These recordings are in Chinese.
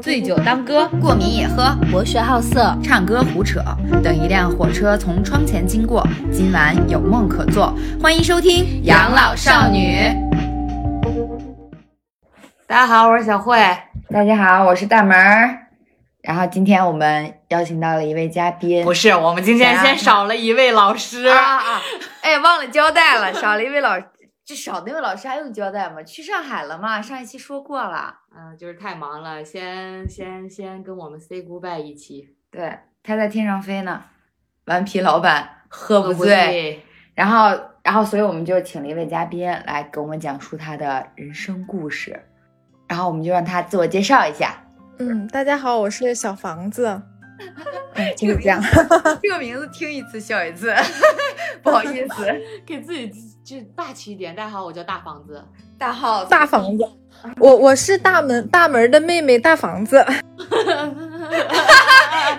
醉酒当歌，过敏也喝，博学好色，唱歌胡扯。等一辆火车从窗前经过，今晚有梦可做。欢迎收听《养老少女》。大家好，我是小慧。大家好，我是大门儿。然后今天我们邀请到了一位嘉宾，不是，我们今天先少了一位老师啊啊！哎，忘了交代了，少了一位老，这少那位老师还用交代吗？去上海了嘛？上一期说过了。嗯，就是太忙了，先先先跟我们 say goodbye 一期。对，他在天上飞呢。顽皮老板喝不醉，然后然后所以我们就请了一位嘉宾来给我们讲述他的人生故事，然后我们就让他自我介绍一下。嗯，大家好，我是小房子。嗯，就是这样。这个名字听一次笑一次，不好意思，给自己就大气一点。大家好，我叫大房子，大号大房子。我我是大门大门的妹妹大房子。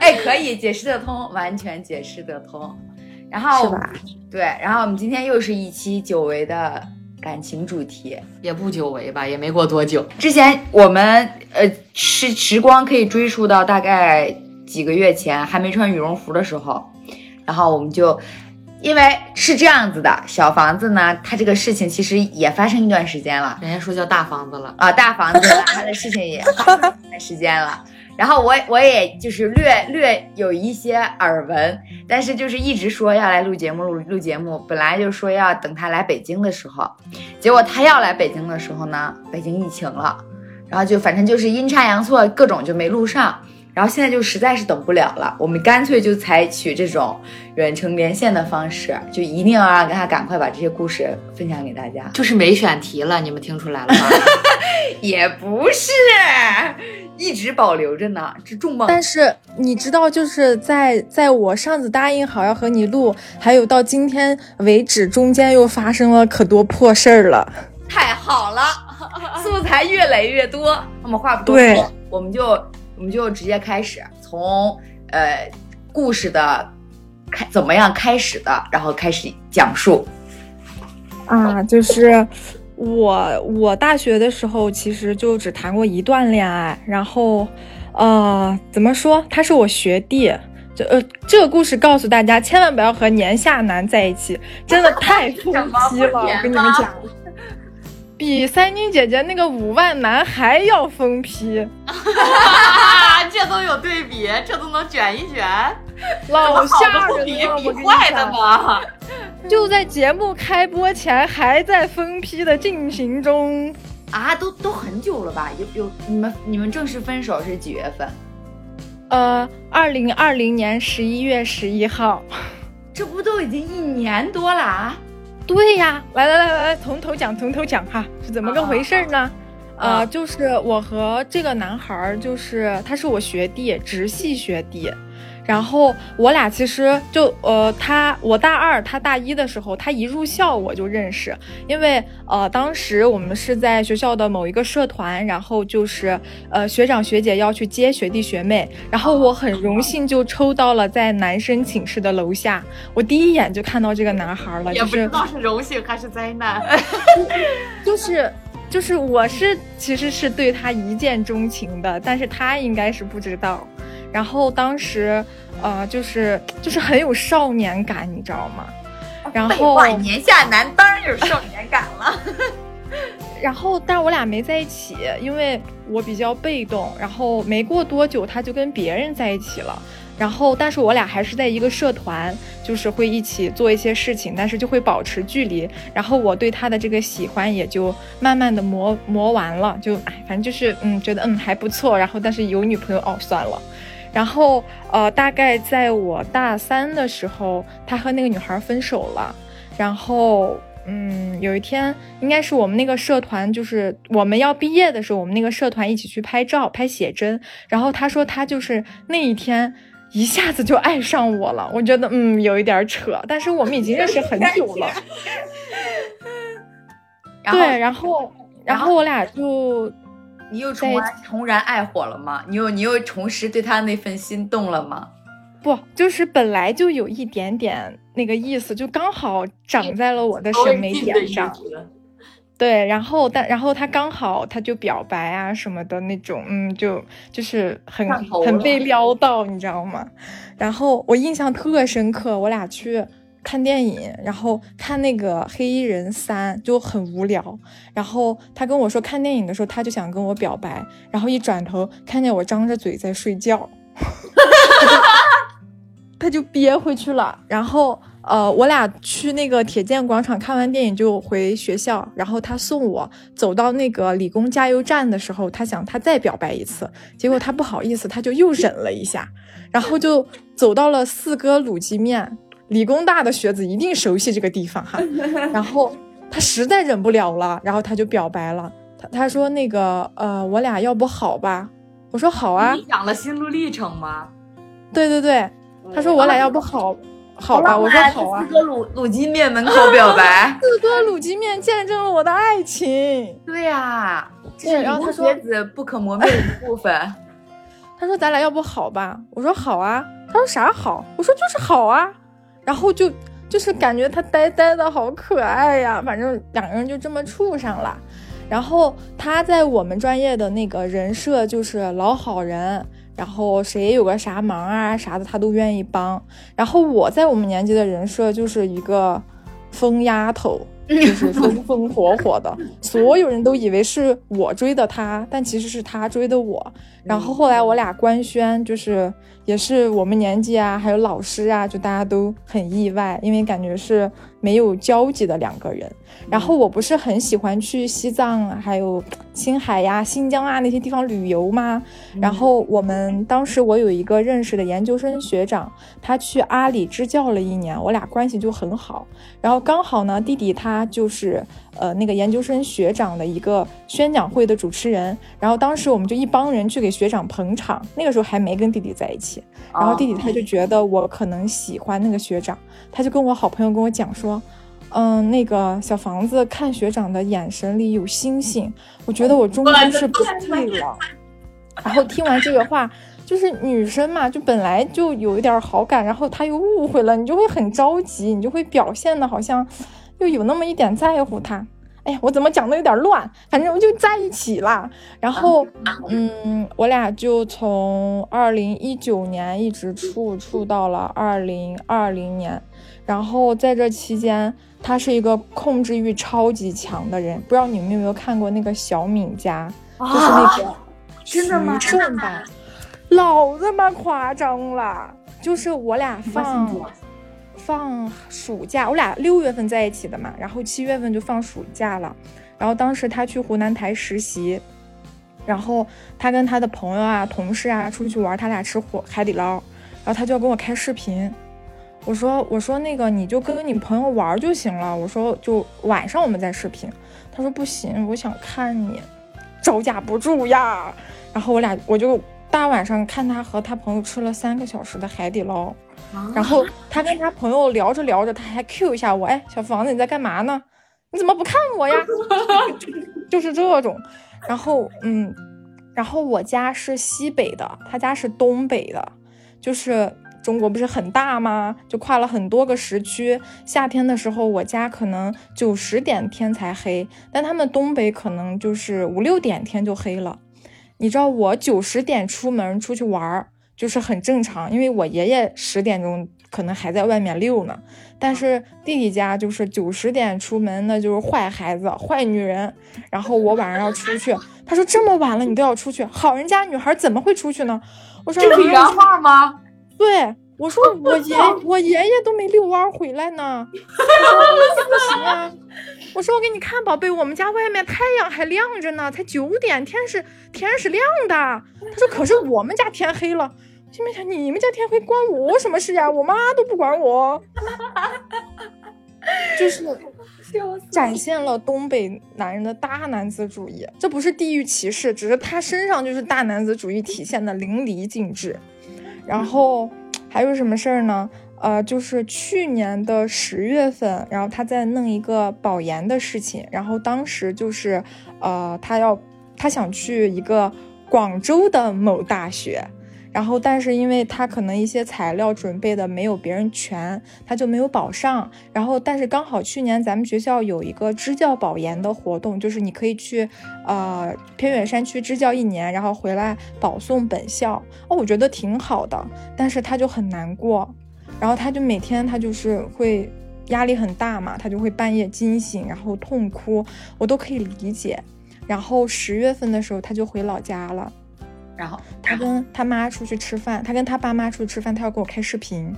哎，可以解释得通，完全解释得通。然后是吧？对，然后我们今天又是一期久违的。感情主题也不久违吧，也没过多久。之前我们呃时时光可以追溯到大概几个月前，还没穿羽绒服的时候，然后我们就因为是这样子的，小房子呢，他这个事情其实也发生一段时间了。人家说叫大房子了啊，大房子，他的事情也发生一段时间了。然后我我也就是略略有一些耳闻，但是就是一直说要来录节目录录节目，本来就说要等他来北京的时候，结果他要来北京的时候呢，北京疫情了，然后就反正就是阴差阳错各种就没录上，然后现在就实在是等不了了，我们干脆就采取这种远程连线的方式，就一定要让他赶快把这些故事分享给大家，就是没选题了，你们听出来了吗？也不是。一直保留着呢，这重磅。但是你知道，就是在在我上次答应好要和你录，还有到今天为止，中间又发生了可多破事儿了。太好了，素材越来越多。那么话不多说，我们就我们就直接开始，从呃故事的开怎么样开始的，然后开始讲述。啊，就是。我我大学的时候其实就只谈过一段恋爱，然后，呃，怎么说？他是我学弟，这呃，这个故事告诉大家，千万不要和年下男在一起，真的太 疯批了。我跟你们讲，比三妮姐姐那个五万男还要疯批，这都有对比，这都能卷一卷，老吓人了，比坏的吗？就在节目开播前，还在分批的进行中啊，都都很久了吧？有有你们你们正式分手是几月份？呃，二零二零年十一月十一号，这不都已经一年多了啊？对呀，来来来来来，从头讲从头讲哈，是怎么个回事呢？呃，就是我和这个男孩，就是他是我学弟，直系学弟。然后我俩其实就呃，他我大二，他大一的时候，他一入校我就认识，因为呃，当时我们是在学校的某一个社团，然后就是呃，学长学姐要去接学弟学妹，然后我很荣幸就抽到了在男生寝室的楼下，我第一眼就看到这个男孩了，也不知道是荣幸还是灾难，就是就是我是其实是对他一见钟情的，但是他应该是不知道。然后当时，呃，就是就是很有少年感，你知道吗？然后年下男当然有少年感了。然后，但我俩没在一起，因为我比较被动。然后没过多久，他就跟别人在一起了。然后，但是我俩还是在一个社团，就是会一起做一些事情，但是就会保持距离。然后我对他的这个喜欢也就慢慢的磨磨完了，就哎，反正就是嗯，觉得嗯还不错。然后，但是有女朋友哦，算了。然后，呃，大概在我大三的时候，他和那个女孩分手了。然后，嗯，有一天，应该是我们那个社团，就是我们要毕业的时候，我们那个社团一起去拍照、拍写真。然后他说他就是那一天一下子就爱上我了。我觉得，嗯，有一点扯。但是我们已经认识很久了。对，然后，然后我俩就。你又重重燃爱火了吗？你又你又重拾对他那份心动了吗？不，就是本来就有一点点那个意思，就刚好长在了我的审美点上。对，然后但然后他刚好他就表白啊什么的那种，嗯，就就是很很被撩到，你知道吗？然后我印象特深刻，我俩去看电影，然后看那个《黑衣人三》就很无聊，然后他跟我说看电影的时候他就想跟我表白，然后一转头看见我张着嘴在睡觉，他就憋回去了，然后。呃，我俩去那个铁建广场看完电影就回学校，然后他送我走到那个理工加油站的时候，他想他再表白一次，结果他不好意思，他就又忍了一下，然后就走到了四哥卤鸡面。理工大的学子一定熟悉这个地方哈，然后他实在忍不了了，然后他就表白了，他他说那个呃，我俩要不好吧？我说好啊。你讲了心路历程吗？对对对，他说我俩要不好。好吧，我说好啊。四哥卤卤鸡面门口表白，四哥卤鸡面见证了我的爱情。对呀，对。然后他说，子不可磨灭的一部分。他说咱俩要不好吧？我说好啊。他说啥好？我说就是好啊。然后就就是感觉他呆呆的好可爱呀。反正两个人就这么处上了。然后他在我们专业的那个人设就是老好人。然后谁有个啥忙啊啥的，他都愿意帮。然后我在我们年级的人设就是一个疯丫头。就是风风火火的，所有人都以为是我追的他，但其实是他追的我。然后后来我俩官宣，就是也是我们年纪啊，还有老师啊，就大家都很意外，因为感觉是没有交集的两个人。然后我不是很喜欢去西藏，还有青海呀、新疆啊那些地方旅游吗？然后我们当时我有一个认识的研究生学长，他去阿里支教了一年，我俩关系就很好。然后刚好呢，弟弟他就是呃那个研究生学长的一个宣讲会的主持人。然后当时我们就一帮人去给学长捧场，那个时候还没跟弟弟在一起。然后弟弟他就觉得我可能喜欢那个学长，他就跟我好朋友跟我讲说，嗯，那个小房子看学长的眼神里有星星，我觉得我终究是不对了。然后听完这个话。就是女生嘛，就本来就有一点好感，然后他又误会了，你就会很着急，你就会表现的好像又有那么一点在乎他。哎呀，我怎么讲的有点乱，反正我就在一起了。然后，嗯，我俩就从二零一九年一直处处到了二零二零年。然后在这期间，他是一个控制欲超级强的人。不知道你们有没有看过那个小敏家，就是那个 真的吗？真的。老他妈夸张了，就是我俩放放暑假，我俩六月份在一起的嘛，然后七月份就放暑假了，然后当时他去湖南台实习，然后他跟他的朋友啊、同事啊出去玩，他俩吃火海底捞，然后他就要跟我开视频，我说我说那个你就跟你朋友玩就行了，我说就晚上我们再视频，他说不行，我想看你，招架不住呀，然后我俩我就。大晚上看他和他朋友吃了三个小时的海底捞，然后他跟他朋友聊着聊着，他还 Q 一下我，哎，小房子你在干嘛呢？你怎么不看我呀？就是这种。然后嗯，然后我家是西北的，他家是东北的，就是中国不是很大吗？就跨了很多个时区。夏天的时候，我家可能九十点天才黑，但他们东北可能就是五六点天就黑了。你知道我九十点出门出去玩儿就是很正常，因为我爷爷十点钟可能还在外面溜呢。但是弟弟家就是九十点出门，那就是坏孩子、坏女人。然后我晚上要出去，他说这么晚了你都要出去，好人家女孩怎么会出去呢？我说这是原话吗？对，我说我爷我爷爷都没遛弯回来呢。不行啊。我说我给你看，宝贝，我们家外面太阳还亮着呢，才九点，天是天是亮的。他说，可是我们家天黑了。心里想，你们家天黑关我什么事呀？我妈都不管我。就是展现了东北男人的大男子主义，这不是地域歧视，只是他身上就是大男子主义体现的淋漓尽致。然后还有什么事儿呢？呃，就是去年的十月份，然后他在弄一个保研的事情，然后当时就是，呃，他要他想去一个广州的某大学，然后但是因为他可能一些材料准备的没有别人全，他就没有保上。然后但是刚好去年咱们学校有一个支教保研的活动，就是你可以去呃偏远山区支教一年，然后回来保送本校。哦，我觉得挺好的，但是他就很难过，然后他就每天他就是会。压力很大嘛，他就会半夜惊醒，然后痛哭，我都可以理解。然后十月份的时候，他就回老家了。然后他跟他妈出去吃饭，他跟他爸妈出去吃饭，他要给我开视频。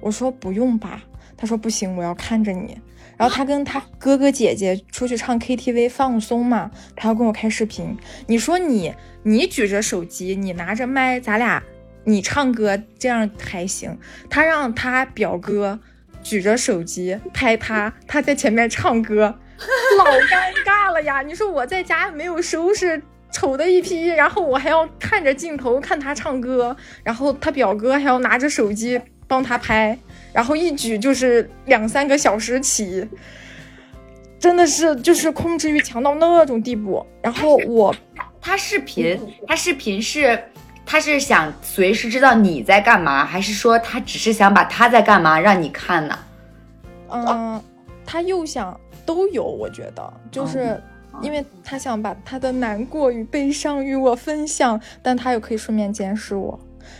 我说不用吧，他说不行，我要看着你。然后他跟他哥哥姐姐出去唱 KTV 放松嘛，他要跟我开视频。你说你你举着手机，你拿着麦，咱俩你唱歌这样还行。他让他表哥。举着手机拍他，他在前面唱歌，老尴尬了呀！你说我在家没有收拾，丑的一批，然后我还要看着镜头看他唱歌，然后他表哥还要拿着手机帮他拍，然后一举就是两三个小时起，真的是就是控制欲强到那种地步。然后我他视频，他视频是。他是想随时知道你在干嘛，还是说他只是想把他在干嘛让你看呢？嗯，他又想都有，我觉得就是因为他想把他的难过与悲伤与我分享，但他又可以顺便监视我。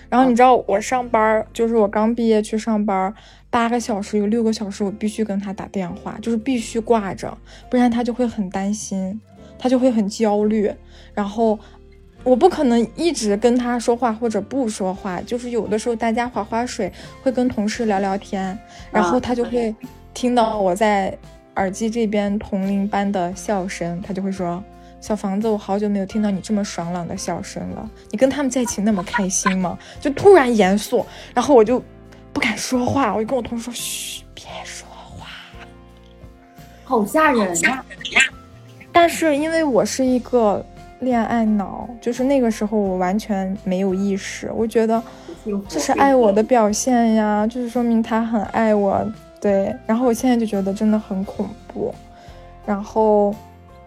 然后你知道我上班，就是我刚毕业去上班，八个小时有六个小时我必须跟他打电话，就是必须挂着，不然他就会很担心，他就会很焦虑，然后。我不可能一直跟他说话或者不说话，就是有的时候大家划划水，会跟同事聊聊天，然后他就会听到我在耳机这边同龄般的笑声，他就会说：“小房子，我好久没有听到你这么爽朗的笑声了，你跟他们在一起那么开心吗？”就突然严肃，然后我就不敢说话，我就跟我同事说：“嘘，别说话。”好吓人呀！但是因为我是一个。恋爱脑就是那个时候，我完全没有意识，我觉得这是爱我的表现呀，就是说明他很爱我。对，然后我现在就觉得真的很恐怖。然后，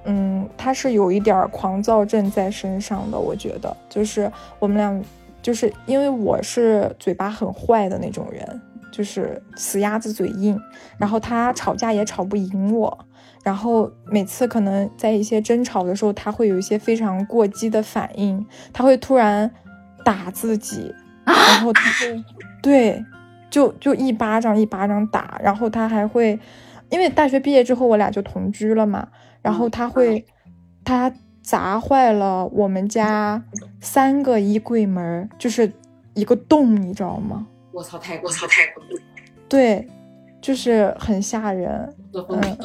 嗯，他是有一点狂躁症在身上的，我觉得就是我们俩，就是因为我是嘴巴很坏的那种人，就是死鸭子嘴硬，然后他吵架也吵不赢我。然后每次可能在一些争吵的时候，他会有一些非常过激的反应，他会突然打自己，然后他会 对，就就一巴掌一巴掌打，然后他还会，因为大学毕业之后我俩就同居了嘛，然后他会他砸坏了我们家三个衣柜门，就是一个洞，你知道吗？我操，太我操太对，就是很吓人，嗯。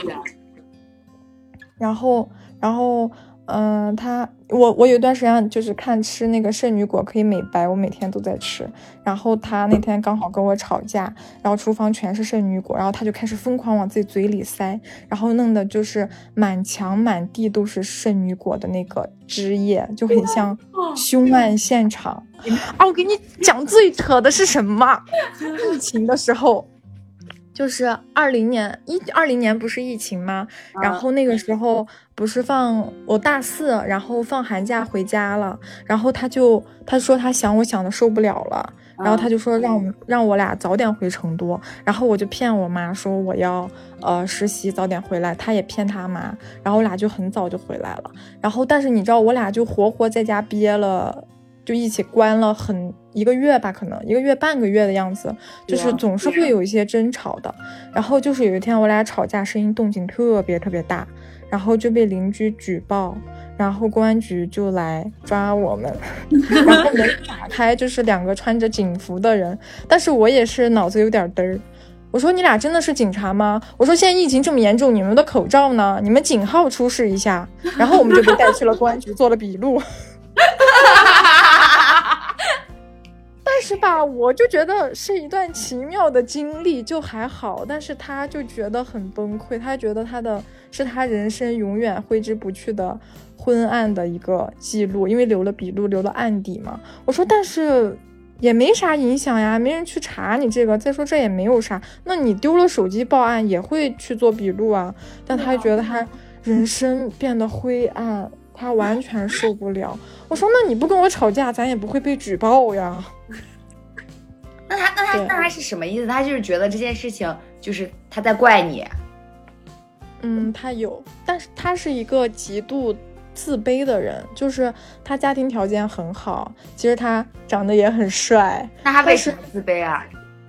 然后，然后，嗯，他，我，我有一段时间就是看吃那个圣女果可以美白，我每天都在吃。然后他那天刚好跟我吵架，然后厨房全是圣女果，然后他就开始疯狂往自己嘴里塞，然后弄的就是满墙满地都是圣女果的那个汁液，就很像凶案现场。啊，我给你讲最扯的是什么？疫情的时候。就是二零年一二零年不是疫情吗？然后那个时候不是放我大四，然后放寒假回家了，然后他就他说他想我想的受不了了，然后他就说让让我俩早点回成都，然后我就骗我妈说我要呃实习早点回来，他也骗他妈，然后我俩就很早就回来了，然后但是你知道我俩就活活在家憋了。就一起关了很一个月吧，可能一个月半个月的样子，就是总是会有一些争吵的。然后就是有一天我俩吵架，声音动静特别特别大，然后就被邻居举报，然后公安局就来抓我们。然后门打开，就是两个穿着警服的人，但是我也是脑子有点嘚儿。我说你俩真的是警察吗？我说现在疫情这么严重，你们的口罩呢？你们警号出示一下。然后我们就被带去了公安局做了笔录。是吧，我就觉得是一段奇妙的经历，就还好。但是他就觉得很崩溃，他觉得他的是他人生永远挥之不去的昏暗的一个记录，因为留了笔录，留了案底嘛。我说，但是也没啥影响呀，没人去查你这个。再说这也没有啥，那你丢了手机报案也会去做笔录啊。但他觉得他人生变得灰暗。他完全受不了。我说那你不跟我吵架，咱也不会被举报呀。那他那他那他是什么意思？他就是觉得这件事情就是他在怪你。嗯，他有，但是他是一个极度自卑的人，就是他家庭条件很好，其实他长得也很帅。那他为什么自卑啊？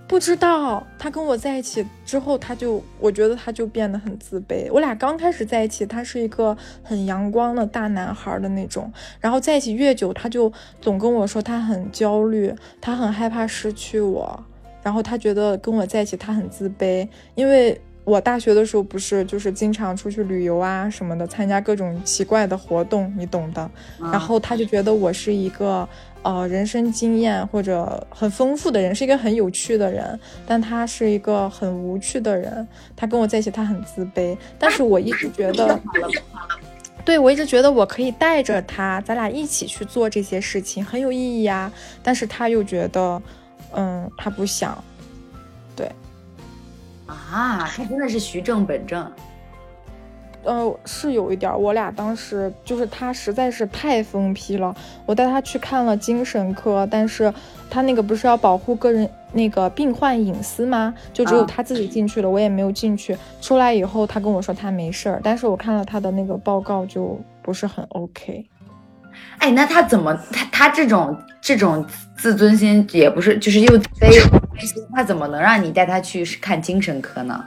不知道。他跟我在一起之后，他就我觉得他就变得很自卑。我俩刚开始在一起，他是一个很阳光的大男孩的那种，然后在一起越久，他就总跟我说他很焦虑，他很害怕失去我，然后他觉得跟我在一起他很自卑，因为。我大学的时候不是就是经常出去旅游啊什么的，参加各种奇怪的活动，你懂的。然后他就觉得我是一个呃人生经验或者很丰富的人，是一个很有趣的人，但他是一个很无趣的人。他跟我在一起，他很自卑。但是我一直觉得，对我一直觉得我可以带着他，咱俩一起去做这些事情，很有意义啊。但是他又觉得，嗯，他不想。对啊，他真的是徐正本正，呃，是有一点。我俩当时就是他实在是太疯批了，我带他去看了精神科，但是他那个不是要保护个人那个病患隐私吗？就只有他自己进去了，我也没有进去。出来以后，他跟我说他没事儿，但是我看了他的那个报告就不是很 OK。哎，那他怎么他他这种这种自尊心也不是就是又 卑。他怎么能让你带他去看精神科呢？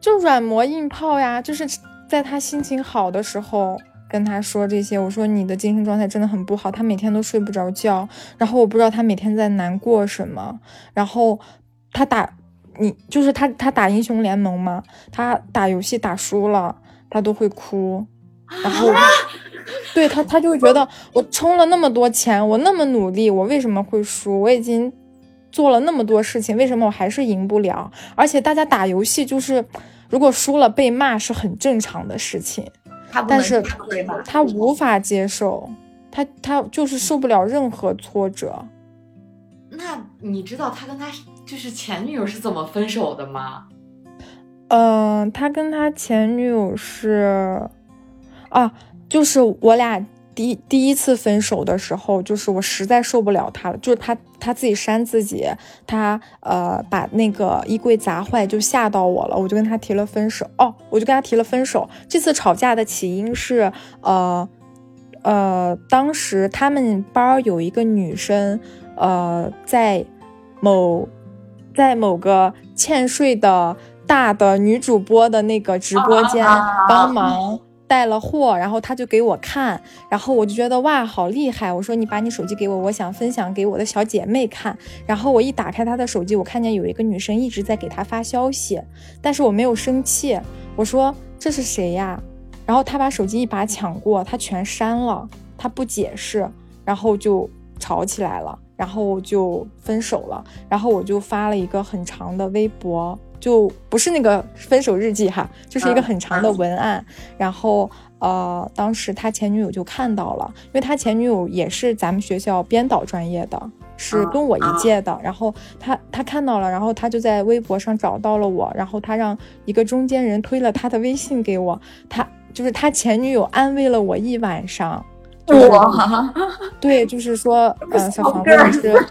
就软磨硬泡呀，就是在他心情好的时候跟他说这些。我说你的精神状态真的很不好，他每天都睡不着觉。然后我不知道他每天在难过什么。然后他打你，就是他他打英雄联盟嘛，他打游戏打输了，他都会哭。然后 对他，他就会觉得我充了那么多钱，我那么努力，我为什么会输？我已经。做了那么多事情，为什么我还是赢不了？而且大家打游戏就是，如果输了被骂是很正常的事情。但是他无法接受，他他就是受不了任何挫折。那你知道他跟他就是前女友是怎么分手的吗？嗯，他跟他前女友是，啊，就是我俩。第第一次分手的时候，就是我实在受不了他了，就是他他自己扇自己，他呃把那个衣柜砸坏，就吓到我了，我就跟他提了分手。哦，我就跟他提了分手。这次吵架的起因是，呃呃，当时他们班有一个女生，呃，在某在某个欠税的大的女主播的那个直播间帮忙。带了货，然后他就给我看，然后我就觉得哇，好厉害！我说你把你手机给我，我想分享给我的小姐妹看。然后我一打开他的手机，我看见有一个女生一直在给他发消息，但是我没有生气。我说这是谁呀？然后他把手机一把抢过，他全删了，他不解释，然后就吵起来了，然后就分手了。然后我就发了一个很长的微博。就不是那个分手日记哈，就是一个很长的文案。然后呃，当时他前女友就看到了，因为他前女友也是咱们学校编导专业的，是跟我一届的。然后他他看到了，然后他就在微博上找到了我，然后他让一个中间人推了他的微信给我。他就是他前女友安慰了我一晚上。哇，对，就是说，嗯，小房子你是，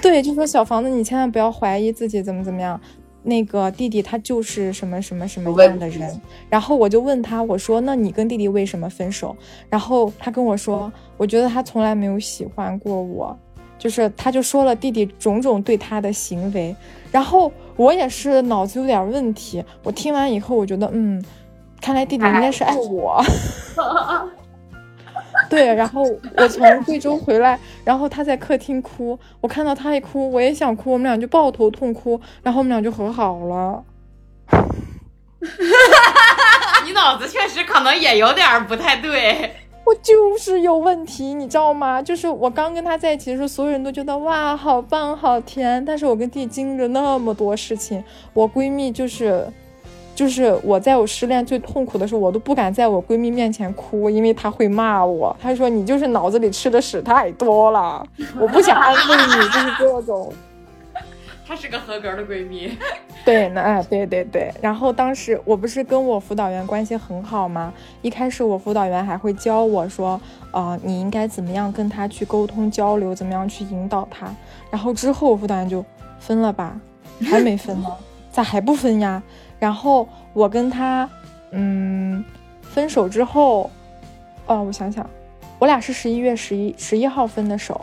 对，就说小房子你千万不要怀疑自己怎么怎么样。那个弟弟他就是什么什么什么样的人，然后我就问他，我说那你跟弟弟为什么分手？然后他跟我说，我觉得他从来没有喜欢过我，就是他就说了弟弟种种对他的行为，然后我也是脑子有点问题，我听完以后我觉得嗯，看来弟弟应该是爱我。对，然后我从贵州回来，然后他在客厅哭，我看到他一哭，我也想哭，我们俩就抱头痛哭，然后我们俩就和好了。你脑子确实可能也有点不太对，我就是有问题，你知道吗？就是我刚跟他在一起的时候，所有人都觉得哇，好棒，好甜，但是我跟弟经历了那么多事情，我闺蜜就是。就是我在我失恋最痛苦的时候，我都不敢在我闺蜜面前哭，因为她会骂我。她说你就是脑子里吃的屎太多了，我不想安慰你，就是这种。她是个合格的闺蜜。对，那哎，对对对。然后当时我不是跟我辅导员关系很好吗？一开始我辅导员还会教我说，呃，你应该怎么样跟他去沟通交流，怎么样去引导他。然后之后辅导员就分了吧，还没分呢，咋还不分呀？然后我跟他，嗯，分手之后，哦，我想想，我俩是十一月十一十一号分的手，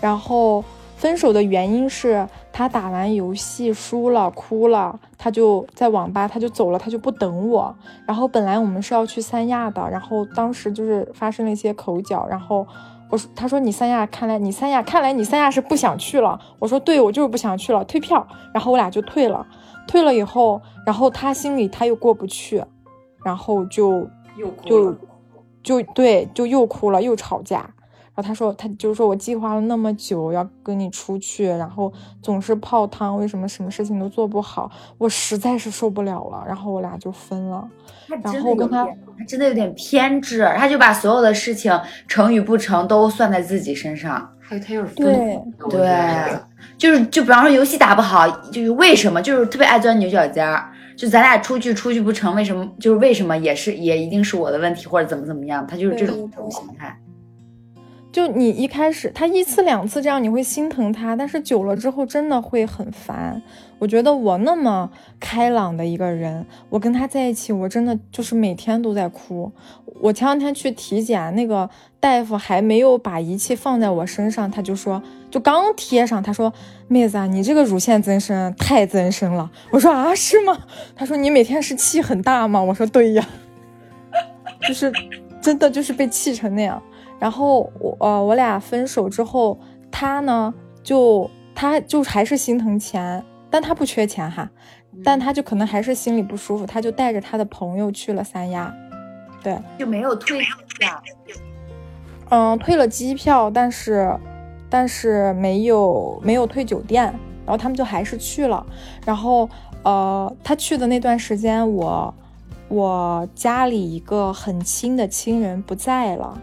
然后。分手的原因是他打完游戏输了，哭了，他就在网吧，他就走了，他就不等我。然后本来我们是要去三亚的，然后当时就是发生了一些口角，然后我说，他说你三亚，看来你三亚，看来你三亚是不想去了。我说对，我就是不想去了，退票。然后我俩就退了，退了以后，然后他心里他又过不去，然后就又就就对，就又哭了，又吵架。然后他说，他就是说我计划了那么久要跟你出去，然后总是泡汤，为什么什么事情都做不好？我实在是受不了了。然后我俩就分了。然后跟他，他真的有点偏执，他就把所有的事情成与不成都算在自己身上。还有他又是对对，就是就比方说游戏打不好，就是为什么？就是特别爱钻牛角尖儿。就咱俩出去出去不成，为什么？就是为什么也是也一定是我的问题，或者怎么怎么样？他就是这种这种心态。就你一开始他一次两次这样你会心疼他，但是久了之后真的会很烦。我觉得我那么开朗的一个人，我跟他在一起，我真的就是每天都在哭。我前两天去体检，那个大夫还没有把仪器放在我身上，他就说，就刚贴上，他说：“妹子啊，你这个乳腺增生太增生了。”我说：“啊，是吗？”他说：“你每天是气很大吗？”我说：“对呀，就是真的就是被气成那样。”然后我呃，我俩分手之后，他呢就他就还是心疼钱，但他不缺钱哈，但他就可能还是心里不舒服，他就带着他的朋友去了三亚，对，就没有退票，嗯，退了机票，但是但是没有没有退酒店，然后他们就还是去了，然后呃，他去的那段时间，我我家里一个很亲的亲人不在了。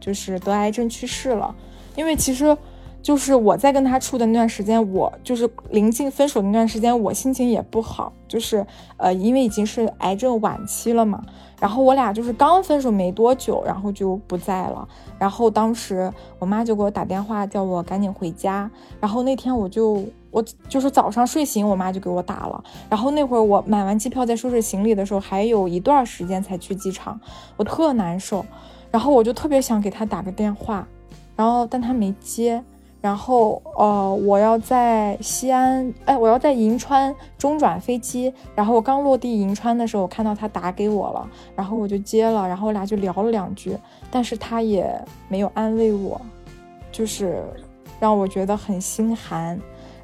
就是得癌症去世了，因为其实，就是我在跟他处的那段时间，我就是临近分手那段时间，我心情也不好，就是呃，因为已经是癌症晚期了嘛。然后我俩就是刚分手没多久，然后就不在了。然后当时我妈就给我打电话，叫我赶紧回家。然后那天我就我就是早上睡醒，我妈就给我打了。然后那会儿我买完机票在收拾行李的时候，还有一段时间才去机场，我特难受。然后我就特别想给他打个电话，然后但他没接。然后呃，我要在西安，哎，我要在银川中转飞机。然后我刚落地银川的时候，我看到他打给我了，然后我就接了，然后我俩就聊了两句，但是他也没有安慰我，就是让我觉得很心寒。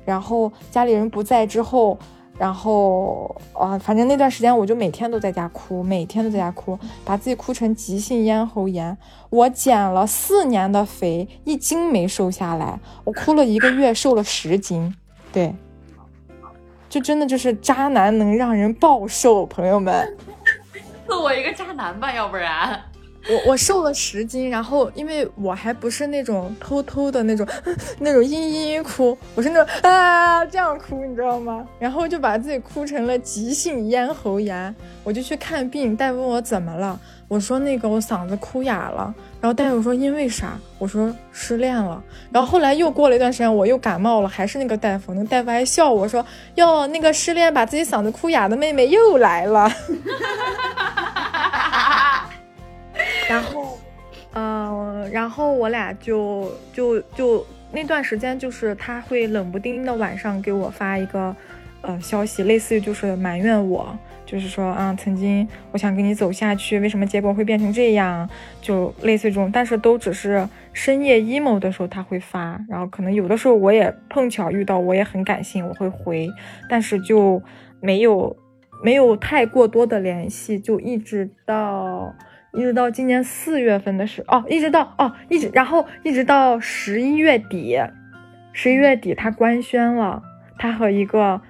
然后家里人不在之后。然后，啊，反正那段时间我就每天都在家哭，每天都在家哭，把自己哭成急性咽喉炎。我减了四年的肥，一斤没瘦下来。我哭了一个月，瘦了十斤。对，就真的就是渣男能让人暴瘦，朋友们，赐我一个渣男吧，要不然。我我瘦了十斤，然后因为我还不是那种偷偷的那种 那种嘤嘤嘤哭，我是那种啊这样哭，你知道吗？然后就把自己哭成了急性咽喉炎，我就去看病，大夫问我怎么了，我说那个我嗓子哭哑了，然后大夫说因为啥？我说失恋了，然后后来又过了一段时间，我又感冒了，还是那个大夫，那个大夫还笑我说哟，那个失恋把自己嗓子哭哑的妹妹又来了。然后，嗯，然后我俩就就就那段时间，就是他会冷不丁的晚上给我发一个，呃，消息，类似于就是埋怨我，就是说啊，曾经我想跟你走下去，为什么结果会变成这样？就类似于这种，但是都只是深夜 emo 的时候他会发，然后可能有的时候我也碰巧遇到，我也很感性，我会回，但是就没有没有太过多的联系，就一直到。一直到今年四月份的时哦，一直到哦，一直然后一直到十一月底，十一月底他官宣了，他和一个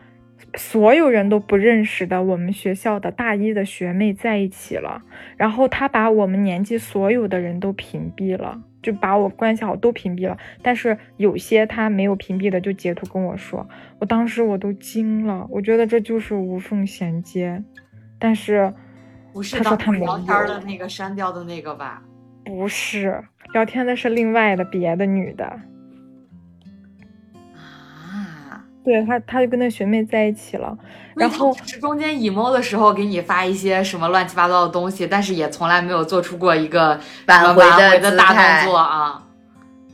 所有人都不认识的我们学校的大一的学妹在一起了，然后他把我们年级所有的人都屏蔽了，就把我关系好都屏蔽了，但是有些他没有屏蔽的就截图跟我说，我当时我都惊了，我觉得这就是无缝衔接，但是不是他说他没聊天的，那个删掉的那个吧？不是聊天的是另外的别的女的。啊，对他，他就跟那学妹在一起了，然后是中间 emo 的时候给你发一些什么乱七八糟的东西，但是也从来没有做出过一个挽回的挽回的大动作啊。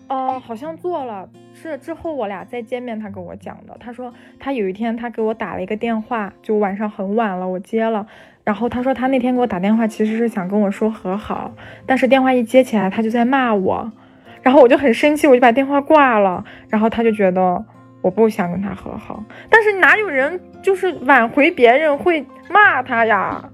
哦，好像做了，是之后我俩再见面，他跟我讲的。他说他有一天他给我打了一个电话，就晚上很晚了，我接了，然后他说他那天给我打电话其实是想跟我说和好，但是电话一接起来他就在骂我，然后我就很生气，我就把电话挂了，然后他就觉得我不想跟他和好，但是哪有人就是挽回别人会骂他呀？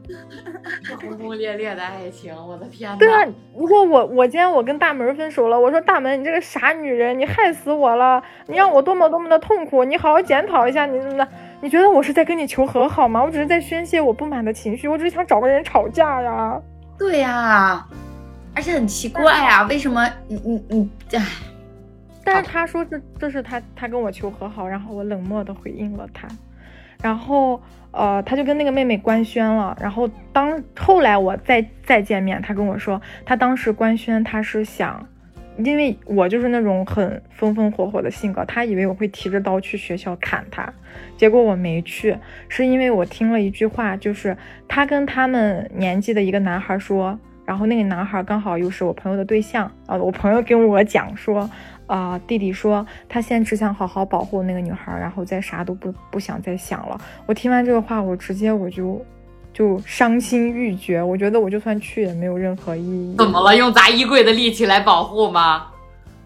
轰轰烈烈的爱情，我的天呐！对啊，如果我我今天我跟大门分手了，我说大门你这个傻女人，你害死我了，你让我多么多么的痛苦，你好好检讨一下你怎么的？你觉得我是在跟你求和好吗？我只是在宣泄我不满的情绪，我只是想找个人吵架呀。对呀、而且很奇怪啊，为什么你你你，哎，但是他说这这是他他跟我求和好，然后我冷漠的回应了他，然后呃他就跟那个妹妹官宣了，然后当后来我再再见面，他跟我说他当时官宣他是想，因为我就是那种很风风火火的性格，他以为我会提着刀去学校砍他，结果我没去，是因为我听了一句话，就是他跟他们年纪的一个男孩说。然后那个男孩刚好又是我朋友的对象啊，我朋友跟我讲说，啊、弟弟说他现在只想好好保护那个女孩，然后再啥都不不想再想了。我听完这个话，我直接我就就伤心欲绝，我觉得我就算去也没有任何意义。怎么了？用砸衣柜的力气来保护吗？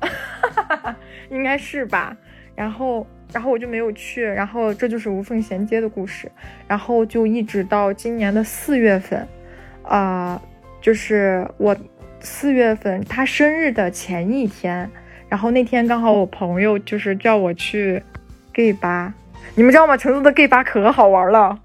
应该是吧。然后，然后我就没有去，然后这就是无缝衔接的故事。然后就一直到今年的四月份，啊、就是我四月份他生日的前一天，然后那天刚好我朋友就是叫我去 gay 吧，你们知道吗？成都的 gay 吧可好玩了。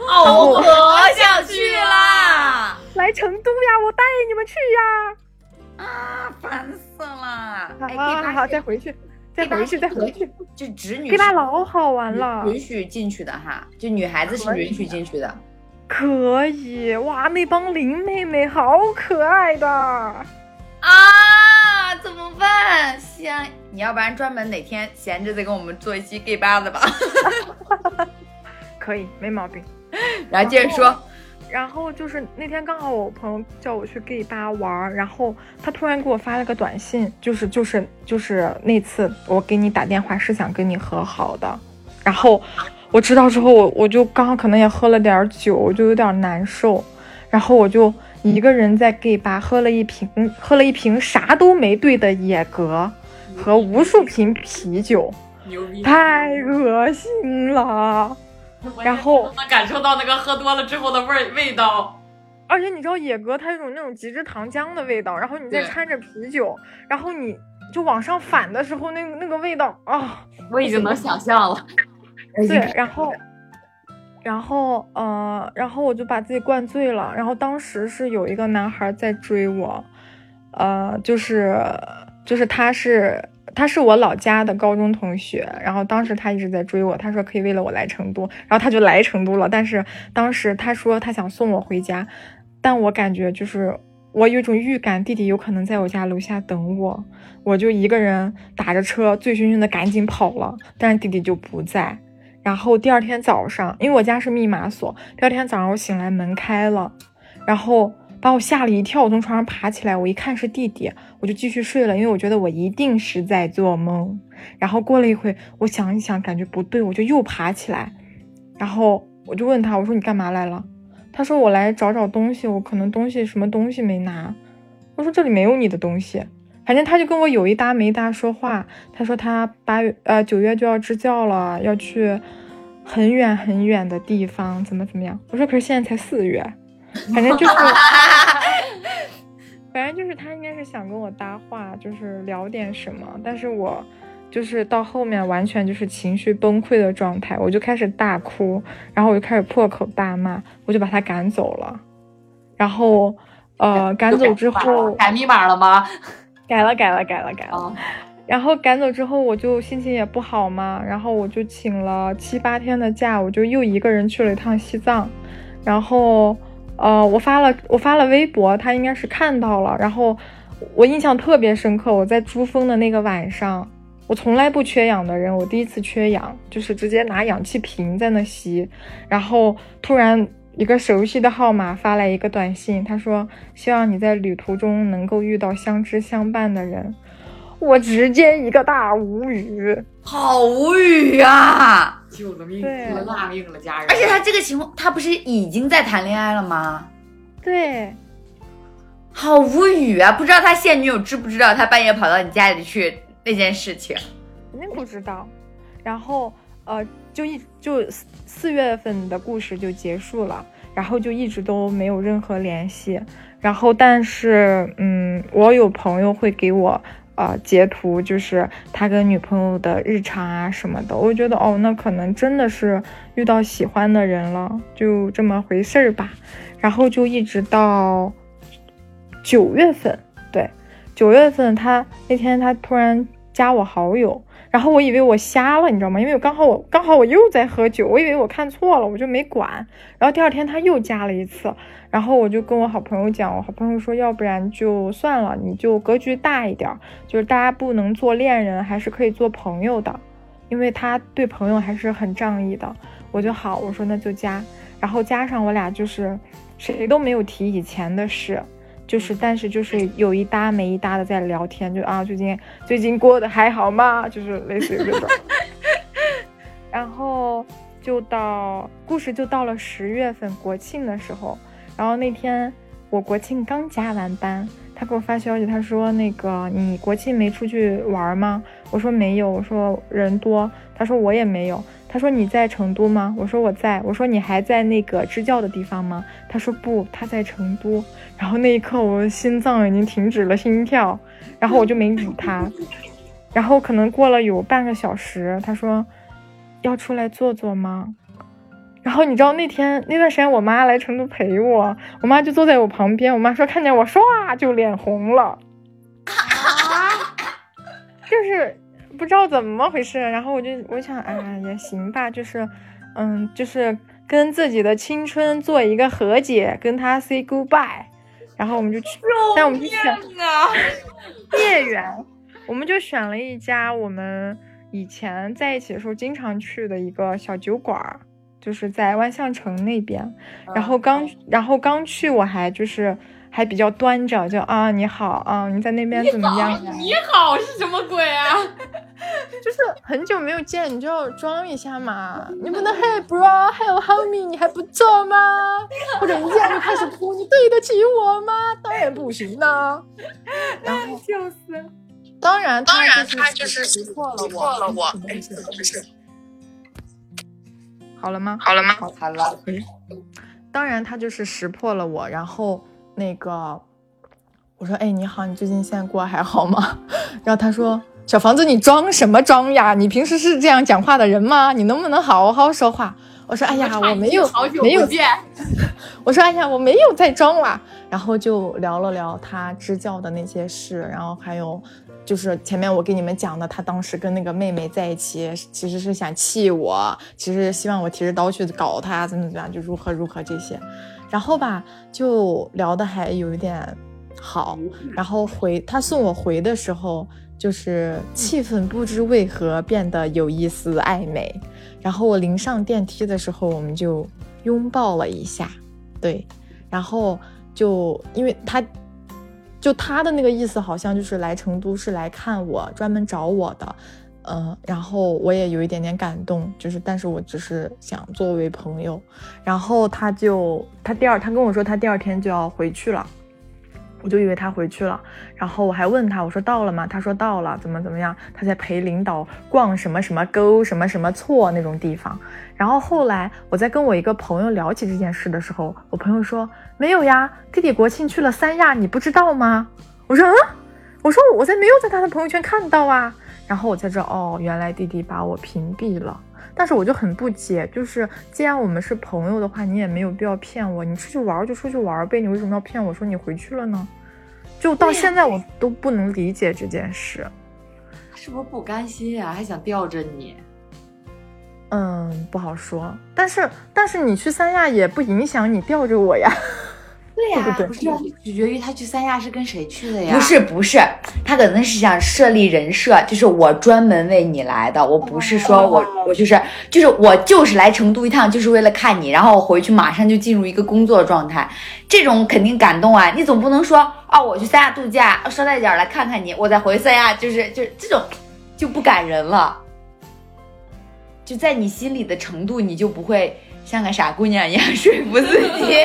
哦，我可想去啦！来成都呀，我带你们去呀！啊，烦死了！哎，好好好好，再回去，再回去，再回去。就直女 gay 吧是老好玩了，允许进去的哈，就女孩子是允许进去的。可以哇！那帮林妹妹好可爱的，啊，怎么办？先，你要不然专门哪天闲着再跟我们做一期 gay 吧的吧。可以没毛病。然后接着说，然后就是那天刚好我朋友叫我去 gay 吧玩儿，然后他突然给我发了个短信，就是就是就是那次我给你打电话是想跟你和好的，然后我知道之后我我就刚好可能也喝了点儿酒，我就有点难受，然后我就一个人在 gay 吧喝了一瓶喝了一瓶啥都没兑的野格 和无数瓶啤酒，牛逼！太恶心了。然后能感受到那个喝多了之后的味儿味道。而且你知道野格它有种那种极致糖浆的味道，然后你再掺着啤酒，然后你就往上反的时候，那那个味道啊，我已经能想象了。对，然后，然后呃，然后我就把自己灌醉了，然后当时是有一个男孩在追我，呃，就是就是他是他是我老家的高中同学，然后当时他一直在追我，他说可以为了我来成都，然后他就来成都了，但是当时他说他想送我回家，但我感觉就是我有一种预感，弟弟有可能在我家楼下等我，我就一个人打着车醉醺醺的赶紧跑了，但是弟弟就不在。然后第二天早上，因为我家是密码锁，第二天早上我醒来门开了，然后把我吓了一跳，我从床上爬起来，我一看是弟弟，我就继续睡了，因为我觉得我一定是在做梦。然后过了一会，我想一想，感觉不对，我就又爬起来，然后我就问他，我说你干嘛来了？他说我来找找东西，我可能东西什么东西没拿。我说这里没有你的东西，反正他就跟我有一搭没一搭说话。他说他八月呃九月就要支教了，要去很远很远的地方，怎么怎么样。我说可是现在才四月，反正就是，反正就是他应该是想跟我搭话，就是聊点什么，但是我就是到后面完全就是情绪崩溃的状态，我就开始大哭，然后我就开始破口大骂，我就把他赶走了。然后，呃，赶走之后改密码了吗？改了，改了，改了，改了。然后赶走之后，我就心情也不好嘛，然后我就请了七八天的假，我就又一个人去了一趟西藏。然后，呃，我发了我发了微博，他应该是看到了。然后我印象特别深刻，我在珠峰的那个晚上。我从来不缺氧的人，我第一次缺氧，就是直接拿氧气瓶在那吸，然后突然一个熟悉的号码发来一个短信，他说希望你在旅途中能够遇到相知相伴的人，我直接一个大无语，好无语啊！救了命，救了大命了，家人。而且他这个情况，他不是已经在谈恋爱了吗？对，好无语啊！不知道他现女友知不知道他半夜跑到你家里去。那件事情肯定不知道，然后呃，就一就四月份的故事就结束了，然后就一直都没有任何联系。然后但是嗯，我有朋友会给我呃截图，就是他跟女朋友的日常啊什么的。我觉得哦，那可能真的是遇到喜欢的人了，就这么回事儿吧。然后就一直到九月份，对。九月份，他那天他突然加我好友，然后我以为我瞎了，你知道吗？因为刚好我刚好我又在喝酒，我以为我看错了，我就没管。然后第二天他又加了一次，然后我就跟我好朋友讲，我好朋友说，要不然就算了，你就格局大一点，就是大家不能做恋人，还是可以做朋友的，因为他对朋友还是很仗义的。我就好，我说那就加，然后加上我俩就是谁都没有提以前的事。就是，但是就是有一搭没一搭的在聊天，就啊，最近最近过得还好吗？就是类似于这种。然后就到故事就到了十月份国庆的时候，然后那天我国庆刚加完班，他给我发消息，他说那个你国庆没出去玩吗？我说没有，我说人多，他说我也没有。他说你在成都吗？我说我在。我说你还在那个支教的地方吗？他说不，他在成都。然后那一刻，我的心脏已经停止了心跳，然后我就没理他。然后可能过了有半个小时，他说要出来坐坐吗？然后你知道那天那段时间，我妈来成都陪我，我妈就坐在我旁边。我妈说看见我唰就脸红了，就是。不知道怎么回事，然后我就我想，哎，也行吧，就是，嗯，就是跟自己的青春做一个和解，跟他 say goodbye，然后我们就去，但我们就选孽缘，我们就选了一家我们以前在一起的时候经常去的一个小酒馆，就是在万象城那边，然后刚然后刚去我还就是。还比较端着，就啊你好啊，你在那边怎么样？你好 是什么鬼啊？就是很久没有见，你就要装一下嘛。你不能 Hey bro，Hello homie，你还不错吗？或者一见就开始哭，你对得起我吗？当然不行啦。然后就是，当然当然他就是识破了我。破了我。好了吗？好了吗？好了。当然他就是识破了我，然后。那个，我说，哎，你好，你最近现在过还好吗？然后他说，小房子，你装什么装呀？你平时是这样讲话的人吗？你能不能好好说话？我说，哎呀，我没有，没有见。我说，哎呀，我没有在装啦。然后就聊了聊他支教的那些事，然后还有就是前面我给你们讲的，他当时跟那个妹妹在一起，其实是想气我，其实希望我提着刀去搞他，怎么怎么样，就如何如何这些。然后吧，就聊的还有一点好。然后回他送我回的时候，就是气氛不知为何变得有一丝暧昧。然后我临上电梯的时候，我们就拥抱了一下。对，然后就因为他，就他的那个意思好像就是来成都是来看我，专门找我的。嗯，然后我也有一点点感动，就是，但是我只是想作为朋友，然后他就他第二他跟我说他第二天就要回去了，我就以为他回去了，然后我还问他我说到了吗？他说到了，怎么怎么样？他在陪领导逛什么什么沟什么什么错那种地方，然后后来我在跟我一个朋友聊起这件事的时候，我朋友说没有呀，弟弟国庆去了三亚，你不知道吗？我说嗯，我说我在没有在他的朋友圈看到啊。然后我才知道，哦，原来弟弟把我屏蔽了。但是我就很不解，就是既然我们是朋友的话，你也没有必要骗我。你出去玩就出去玩呗，你为什么要骗我说你回去了呢？就到现在我都不能理解这件事。是不是不甘心呀？还想吊着你？嗯，不好说。但是但是你去三亚也不影响你吊着我呀。对呀，对不是取决于他去三亚是跟谁去的呀？不是不是，他可能是想设立人设，就是我专门为你来的，我不是说我我就是就是我就是来成都一趟，就是为了看你，然后我回去马上就进入一个工作状态，这种肯定感动啊！你总不能说哦，我去三亚度假，捎带脚来看看你，我再回三亚，就是就这种就不感人了，就在你心里的程度，你就不会像个傻姑娘一样 说服自己。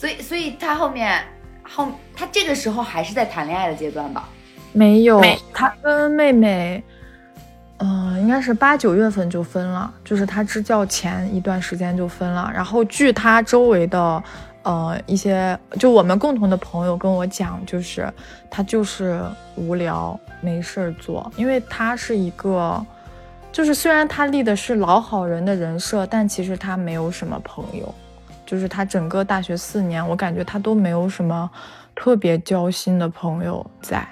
所以，所以他后面后，他这个时候还是在谈恋爱的阶段吧？没有，他跟妹妹，嗯、应该是八九月份就分了，就是他支教前一段时间就分了。然后据他周围的，呃，一些就我们共同的朋友跟我讲，就是他就是无聊没事儿做，因为他是一个，就是虽然他立的是老好人的人设，但其实他没有什么朋友。就是他整个大学四年，我感觉他都没有什么特别交心的朋友在。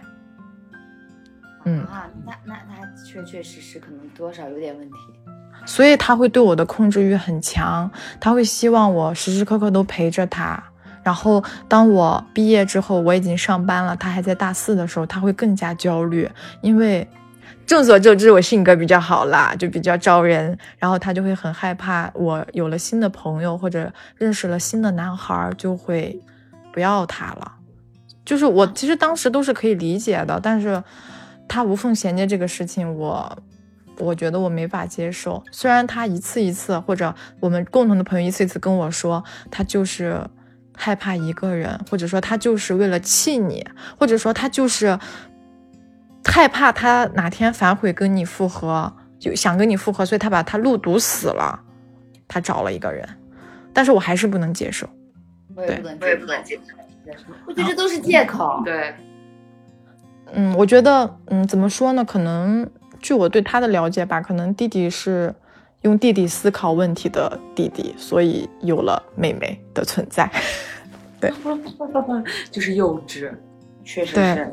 嗯，啊，那那那确确实实可能多少有点问题。所以他会对我的控制欲很强，他会希望我时时刻刻都陪着他。然后当我毕业之后，我已经上班了，他还在大四的时候，他会更加焦虑，因为众所周知我性格比较好啦，就比较招人，然后他就会很害怕我有了新的朋友或者认识了新的男孩，就会不要他了。就是我其实当时都是可以理解的，但是他无缝衔接这个事情，我我觉得我没法接受。虽然他一次一次，或者我们共同的朋友一次一次跟我说，他就是害怕一个人，或者说他就是为了气你，或者说他就是害怕他哪天反悔跟你复合，就想跟你复合，所以他把他路堵死了，他找了一个人，但是我还是不能接受。我也不能，我也不能接受。我觉得这都是借口。对，嗯，我觉得，嗯，怎么说呢？可能据我对他的了解吧，可能弟弟是用弟弟思考问题的弟弟，所以有了妹妹的存在。对 就是幼稚。确实是。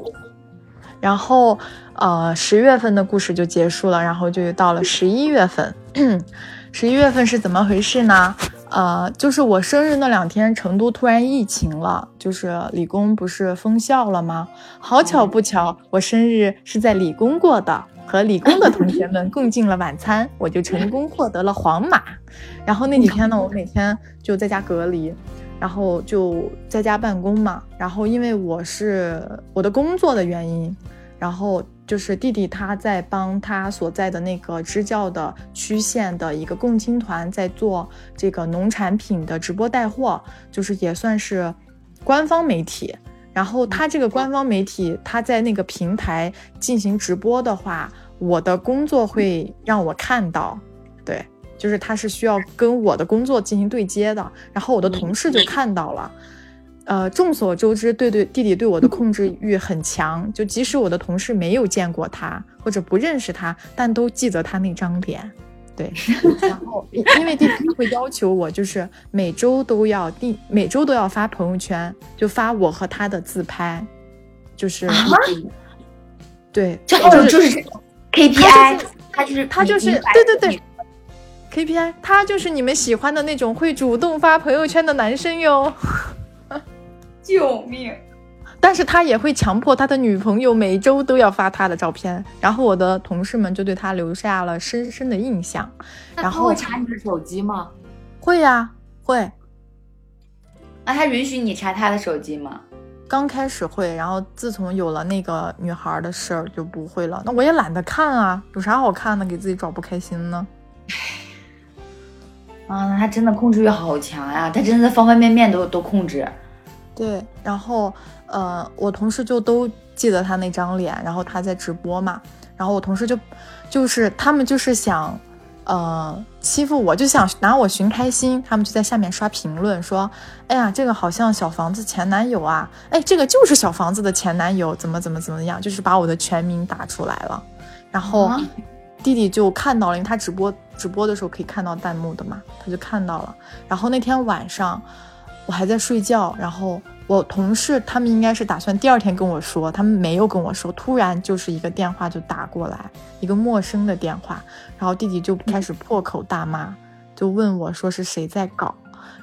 然后，呃，十月份的故事就结束了，然后就到了十一月份。十一月份是怎么回事呢？呃，就是我生日那两天，成都突然疫情了，就是理工不是封校了吗？好巧不巧，我生日是在理工过的，和理工的同学们共进了晚餐，我就成功获得了黄马。然后那几天呢，我每天就在家隔离。然后就在家办公嘛，然后因为我是我的工作的原因，然后就是弟弟他在帮他所在的那个支教的区县的一个共青团在做这个农产品的直播带货，就是也算是官方媒体。然后他这个官方媒体，他在那个平台进行直播的话，我的工作会让我看到，对。就是他是需要跟我的工作进行对接的，然后我的同事就看到了，呃，众所周知，对对弟弟对我的控制欲很强，就即使我的同事没有见过他或者不认识他，但都记得他那张脸，对，然后因为弟弟会要求我，就是每周都要第每周都要发朋友圈，就发我和他的自拍，就是、对，就是就是 KPI，他就是他就是对对对。KPI，他就是你们喜欢的那种会主动发朋友圈的男生哟。救命！但是他也会强迫他的女朋友每周都要发他的照片，然后我的同事们就对他留下了深深的印象。然后会查你的手机吗？会呀、会。那他允许你查他的手机吗？刚开始会，然后自从有了那个女孩的事儿就不会了。那我也懒得看啊，有啥好看的？给自己找不开心呢？啊，那他真的控制欲好强呀！他真的方方面面都都控制。对，然后呃，我同事就都记得他那张脸，然后他在直播嘛，然后我同事就就是他们就是想呃，欺负我，就想拿我寻开心。他们就在下面刷评论说：“哎呀，这个好像小房子前男友啊！哎，这个就是小房子的前男友，怎么怎么怎么样？就是把我的全名打出来了。然后弟弟就看到了，因为他直播直播的时候可以看到弹幕的嘛，他就看到了。然后那天晚上我还在睡觉，然后。我同事他们应该是打算第二天跟我说，他们没有跟我说，突然就是一个电话就打过来，一个陌生的电话，然后弟弟就开始破口大骂，就问我说是谁在搞，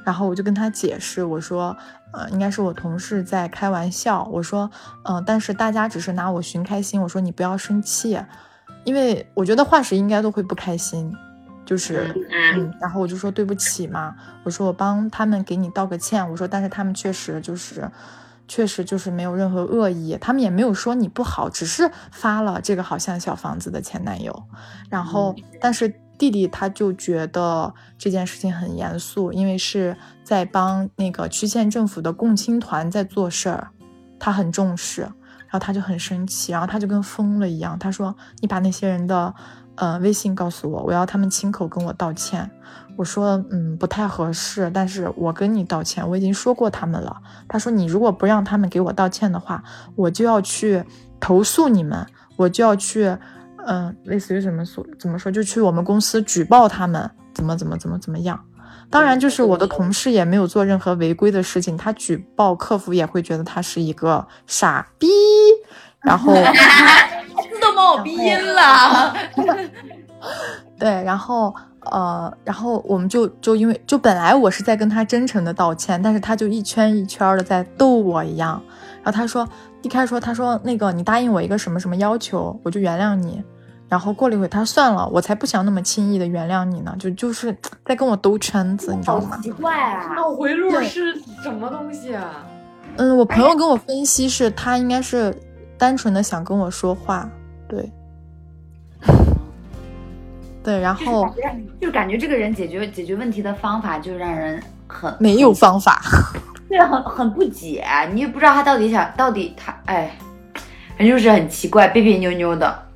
然后我就跟他解释，我说，呃，应该是我同事在开玩笑，我说，嗯，但是大家只是拿我寻开心，我说你不要生气，因为我觉得化石应该都会不开心。就是，嗯，然后我就说对不起嘛，我说我帮他们给你道个歉，我说但是他们确实就是，确实就是没有任何恶意，他们也没有说你不好，只是发了这个好像小房子的前男友，然后但是弟弟他就觉得这件事情很严肃，因为是在帮那个区县政府的共青团在做事儿，他很重视，然后他就很生气，然后他就跟疯了一样，他说你把那些人的。呃，微信告诉我，我要他们亲口跟我道歉。我说，嗯，不太合适，但是我跟你道歉，我已经说过他们了。他说，你如果不让他们给我道歉的话，我就要去投诉你们，我就要去，嗯，类似于什么说怎么说，就去我们公司举报他们，怎么怎么怎么怎么样。当然，就是我的同事也没有做任何违规的事情，他举报客服也会觉得他是一个傻逼，然后。都冒逼音了，对，然后呃，然后我们就就因为就本来我是在跟他真诚的道歉，但是他就一圈一圈的在逗我一样。然后他说一开始说他说那个你答应我一个什么什么要求，我就原谅你。然后过了一会，他算了，我才不想那么轻易的原谅你呢，就就是在跟我兜圈子，你知道吗？奇怪啊，脑回路是什么东西啊？嗯，我朋友跟我分析是他应该是单纯的想跟我说话。对，对，然后就感觉这个人解决解决问题的方法就让人很没有方法，对，很很不解，你也不知道他到底想到底他哎，反正就是很奇怪，别别扭扭的。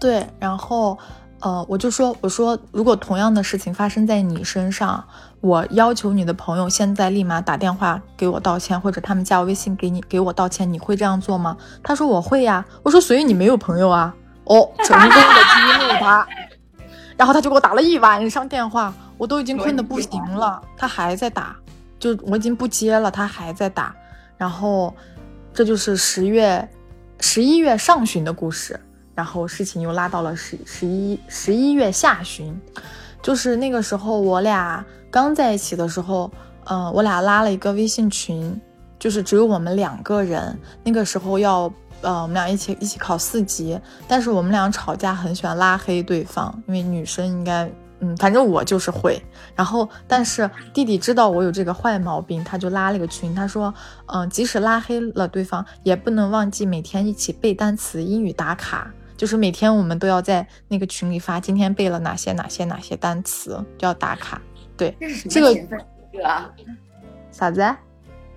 对，然后呃，我就说我说如果同样的事情发生在你身上，我要求你的朋友现在立马打电话给我道歉，或者他们加我微信给你给我道歉，你会这样做吗？他说我会呀。我说所以你没有朋友啊？哦，成功的激怒他，然后他就给我打了一晚上电话，我都已经困得不行了，他还在打，就我已经不接了，他还在打。然后这就是十月十一月上旬的故事，然后事情又拉到了十十一十一月下旬，就是那个时候我俩。刚在一起的时候，嗯，我俩拉了一个微信群，就是只有我们两个人。那个时候要，呃，我们俩一起一起考四级，但是我们俩吵架很喜欢拉黑对方，因为女生应该，嗯，反正我就是会。然后，但是弟弟知道我有这个坏毛病，他就拉了个群，他说，嗯，即使拉黑了对方，也不能忘记每天一起背单词、英语打卡，就是每天我们都要在那个群里发今天背了哪些哪些哪些单词，就要打卡。对，这个啥子？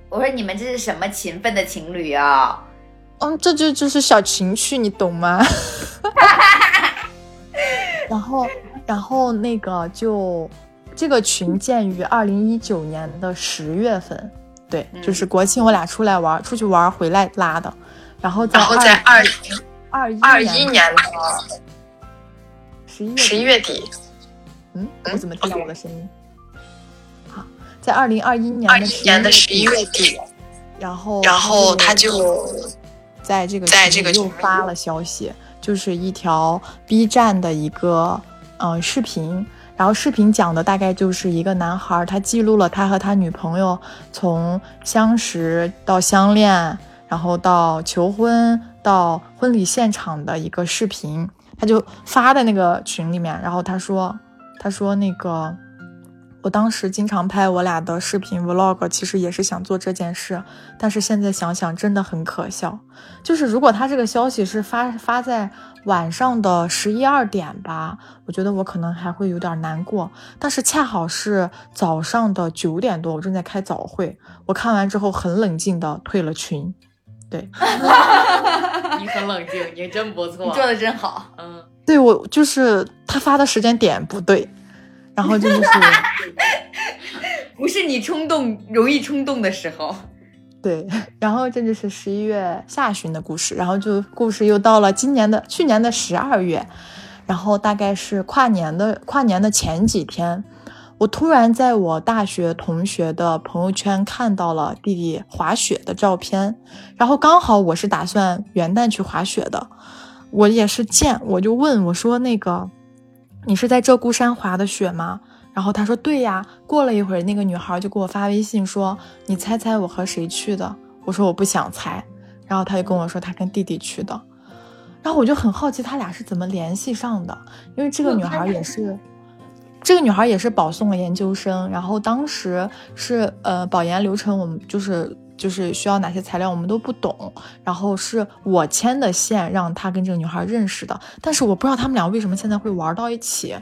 我说你们这是什么勤奋的情侣啊？嗯，这就就是小情趣，你懂吗？然后，然后那个就这个群建于二零一九年的十月份，对，就是国庆我俩出来玩，出去玩回来拉的。然后在二二二一年的十一十一月底，嗯，我怎么听到我的声音？在二零二一年的十一月底，然后然后他就在这个在这个又发了消息，就是一条 B 站的一个嗯视频，然后视频讲的大概就是一个男孩，他记录了他和他女朋友从相识到相恋，然后到求婚到婚礼现场的一个视频，他就发在那个群里面，然后他说他说那个。我当时经常拍我俩的视频 vlog，其实也是想做这件事，但是现在想想真的很可笑。就是如果他这个消息是发发在晚上的十一二点吧，我觉得我可能还会有点难过。但是恰好是早上的九点多，我正在开早会，我看完之后很冷静的退了群。对，你很冷静，你真不错，你做的真好。嗯，对我就是他发的时间点不对，然后这就是 不是你冲动容易冲动的时候。对，然后这就是十一月下旬的故事，然后就故事又到了今年的去年的十二月，然后大概是跨年的跨年的前几天，我突然在我大学同学的朋友圈看到了弟弟滑雪的照片，然后刚好我是打算元旦去滑雪的，我也是见我就问我说那个你是在鹧鸪山滑的雪吗？然后他说对呀。过了一会儿，那个女孩就给我发微信说：“你猜猜我和谁去的？”我说我不想猜。然后他就跟我说他跟弟弟去的。然后我就很好奇他俩是怎么联系上的，因为这个女孩也是，这个女孩也是保送了研究生。然后当时是呃保研流程，我们就是就是需要哪些材料我们都不懂。然后是我牵的线让他跟这个女孩认识的，但是我不知道他们俩为什么现在会玩到一起。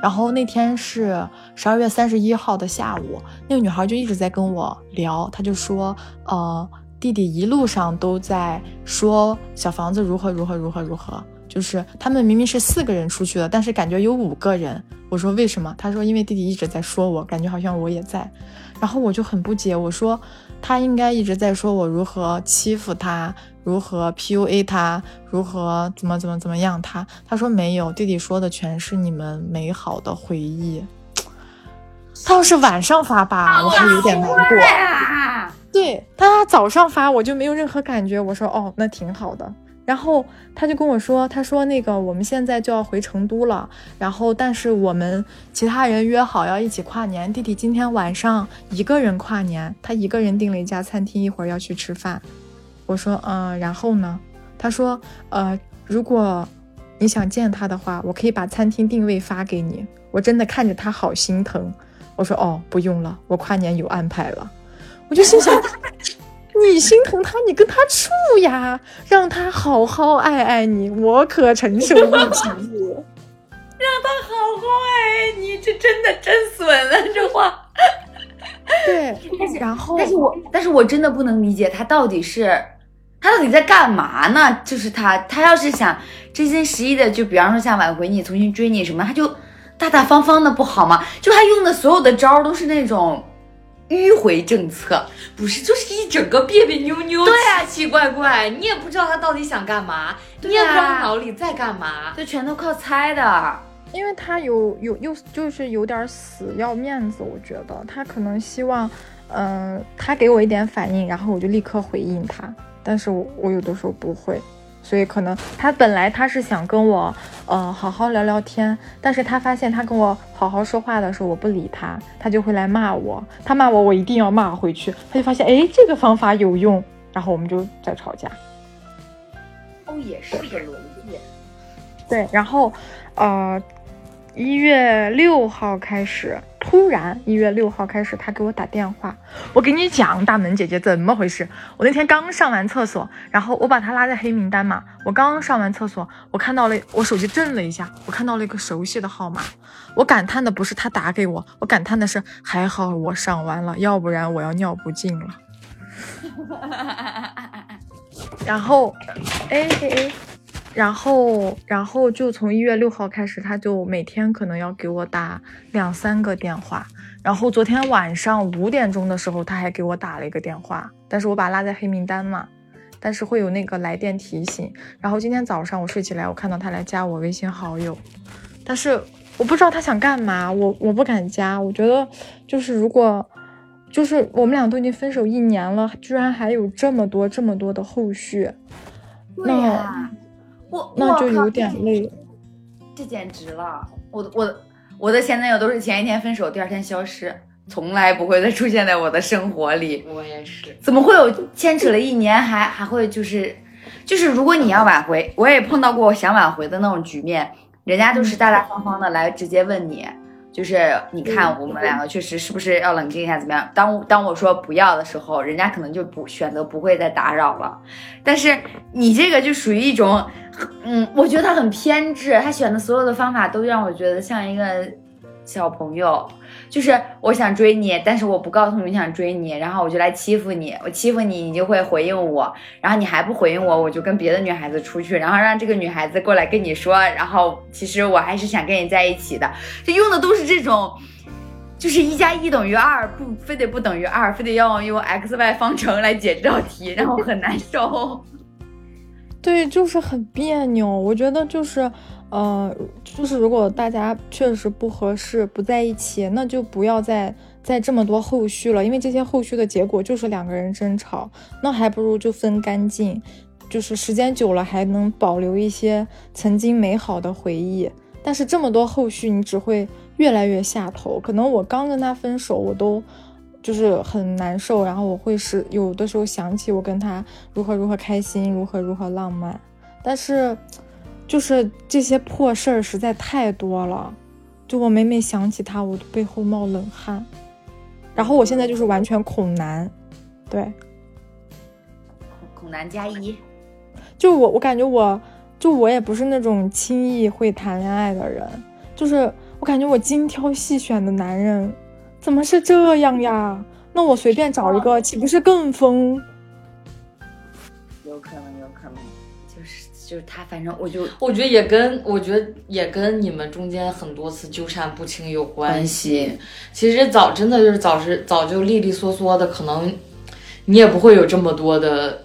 然后那天是十二月三十一号的下午，那个女孩就一直在跟我聊，她就说，呃，弟弟一路上都在说小房子如何如何如何如何，就是他们明明是四个人出去的，但是感觉有五个人。我说为什么？他说因为弟弟一直在说我，感觉好像我也在。然后我就很不解，我说他应该一直在说我如何欺负他，如何 PUA 他，如何怎么怎么怎么样他。他说没有，弟弟说的全是你们美好的回忆。他要是晚上发吧，我还有点难过。对，他早上发我就没有任何感觉。我说哦，那挺好的。然后他就跟我说，他说那个我们现在就要回成都了，然后但是我们其他人约好要一起跨年，弟弟今天晚上一个人跨年，他一个人订了一家餐厅，一会儿要去吃饭。我说嗯，然后呢？他说呃，如果你想见他的话，我可以把餐厅定位发给你。我真的看着他好心疼。我说哦，不用了，我跨年有安排了。我就心想。你心疼他，你跟他处呀，让他好好爱爱你，我可承受不起。让他好好爱爱你，这真的真损了，这话。对，然后，但是我，但是我真的不能理解他到底是，他到底在干嘛呢？就是他，他要是想真心实意的，就比方说想挽回你、重新追你什么，他就大大方方的不好吗？就他用的所有的招都是那种。迂回政策不是，就是一整个别别扭扭，对啊，奇奇怪怪，你也不知道他到底想干嘛，你也不知道他脑里在干嘛，就全都靠猜的。因为他有有又就是有点死要面子，我觉得他可能希望，嗯，他给我一点反应，然后我就立刻回应他，但是我我有的时候不会。所以可能他本来他是想跟我，呃，好好聊聊天，但是他发现他跟我好好说话的时候，我不理他，他就会来骂我。他骂我，我一定要骂回去。他就发现，哎，这个方法有用，然后我们就在吵架。哦，也是个逻辑。对，然后，呃。一月六号开始，突然一月六号开始，他给我打电话。我给你讲，大门姐姐怎么回事？我那天刚上完厕所，然后我把他拉在黑名单嘛。我刚上完厕所，我看到了，我手机震了一下，我看到了一个熟悉的号码。我感叹的不是他打给我，我感叹的是还好我上完了，要不然我要尿不尽了。然后，哎哎哎。然后，然后就从一月六号开始，他就每天可能要给我打两三个电话。然后昨天晚上五点钟的时候，他还给我打了一个电话，但是我把他拉在黑名单嘛，但是会有那个来电提醒。然后今天早上我睡起来，我看到他来加我微信好友，但是我不知道他想干嘛，我我不敢加。我觉得就是如果就是我们俩都已经分手一年了，居然还有这么多这么多的后续，那。我那就有点累，这简直了！我我我的前男友都是前一天分手，第二天消失，从来不会再出现在我的生活里。我也是，怎么会有牵扯了一年还还会就是就是，如果你要挽回，我也碰到过想挽回的那种局面，人家就是大大方方的来直接问你。就是你看我们两个确实是不是要冷静一下怎么样？当当我说不要的时候，人家可能就不选择不会再打扰了。但是你这个就属于一种，嗯，我觉得他很偏执，他选的所有的方法都让我觉得像一个小朋友，就是我想追你，但是我不告诉你想追你，然后我就来欺负你，我欺负你，你就会回应我，然后你还不回应我，我就跟别的女孩子出去，然后让这个女孩子过来跟你说，然后其实我还是想跟你在一起的，就用的都是这种。就是一加一等于二，不非得不等于二，非得要用 x y 方程来解这道题，让我很难受。对，就是很别扭。我觉得就是，呃，就是如果大家确实不合适，不在一起，那就不要再再这么多后续了，因为这些后续的结果就是两个人争吵，那还不如就分干净，就是时间久了还能保留一些曾经美好的回忆。但是这么多后续，你只会越来越下头。可能我刚跟他分手，我都。就是很难受，然后我会是有的时候想起我跟他如何如何开心，如何如何浪漫，但是就是这些破事儿实在太多了，就我每每想起他，我的背后冒冷汗，然后我现在就是完全恐男，对，恐男加一，就我我感觉我就我也不是那种轻易会谈恋爱的人，就是我感觉我精挑细选的男人。怎么是这样呀？那我随便找一个，岂不是更疯？有可能，有可能，就是就是他，反正我就我觉得也跟我觉得也跟你们中间很多次纠缠不清有关系。其实早真的就是早是早就利利索索的，可能你也不会有这么多的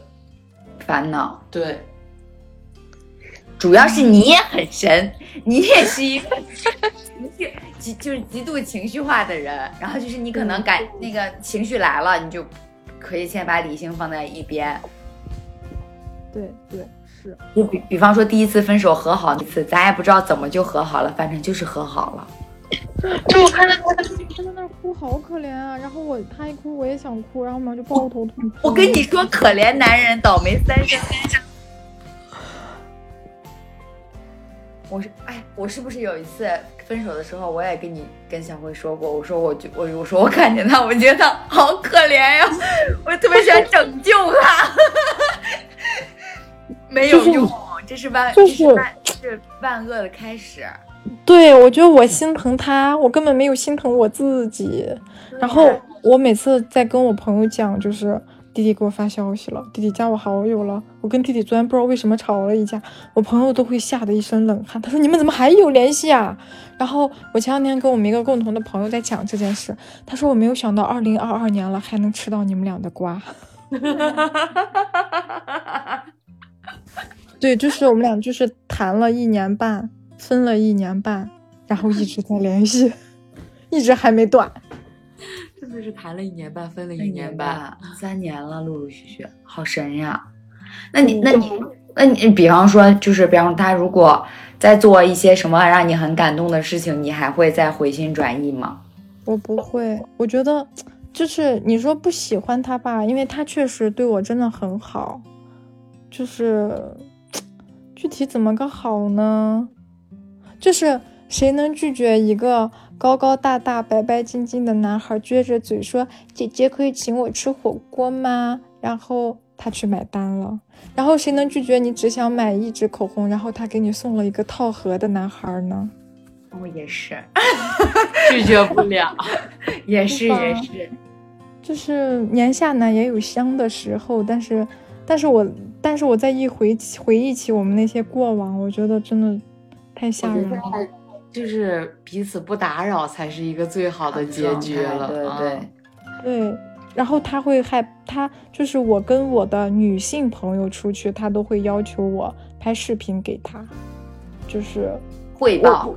烦恼。对，主要是你也很神，你也是一个情绪 极就是极度情绪化的人，然后就是你可能感那个情绪来了，你就可以先把理性放在一边。对对是，就比比方说第一次分手和好那次，咱也不知道怎么就和好了，反正就是和好了。就我看到他他在那哭，好可怜啊！然后我他一哭我也想哭，然后我们就抱头痛哭。我跟你说，可怜男人倒霉三生。我是哎，我是不是有一次分手的时候，我也跟你跟小辉说过，我说我就我我说我看见他，我觉得他好可怜呀，我特别想拯救他，没有用，这是万这是万是万恶的开始。对，我觉得我心疼他，我根本没有心疼我自己。然后我每次在跟我朋友讲，就是。弟弟给我发消息了，弟弟加我好友了。我跟弟弟昨天不知道为什么吵了一架，我朋友都会吓得一身冷汗。他说：“你们怎么还有联系啊？”然后我前两天跟我们一个共同的朋友在讲这件事，他说：“我没有想到二零二二年了还能吃到你们俩的瓜。”哈对，就是我们俩就是谈了一年半，分了一年半，然后一直在联系，一直还没断。真的是谈了一年半，分了一年半，三年了，陆陆续续，好神呀！那你，那你，那你，比方说，就是比方他如果在做一些什么让你很感动的事情，你还会再回心转意吗？我不会，我觉得就是你说不喜欢他吧，因为他确实对我真的很好，就是 具体怎么个好呢？就是谁能拒绝一个？高高大大、白白净净的男孩撅着嘴说：“姐姐可以请我吃火锅吗？”然后他去买单了。然后谁能拒绝你只想买一支口红，然后他给你送了一个套盒的男孩呢？我也是，拒绝不了，也是也是。就是年下呢也有香的时候，但是，但是我，但是我在一回回忆起我们那些过往，我觉得真的太吓人了。就是彼此不打扰才是一个最好的结局了，对对对。然后他会害他，就是我跟我的女性朋友出去，他都会要求我拍视频给他，就是汇报。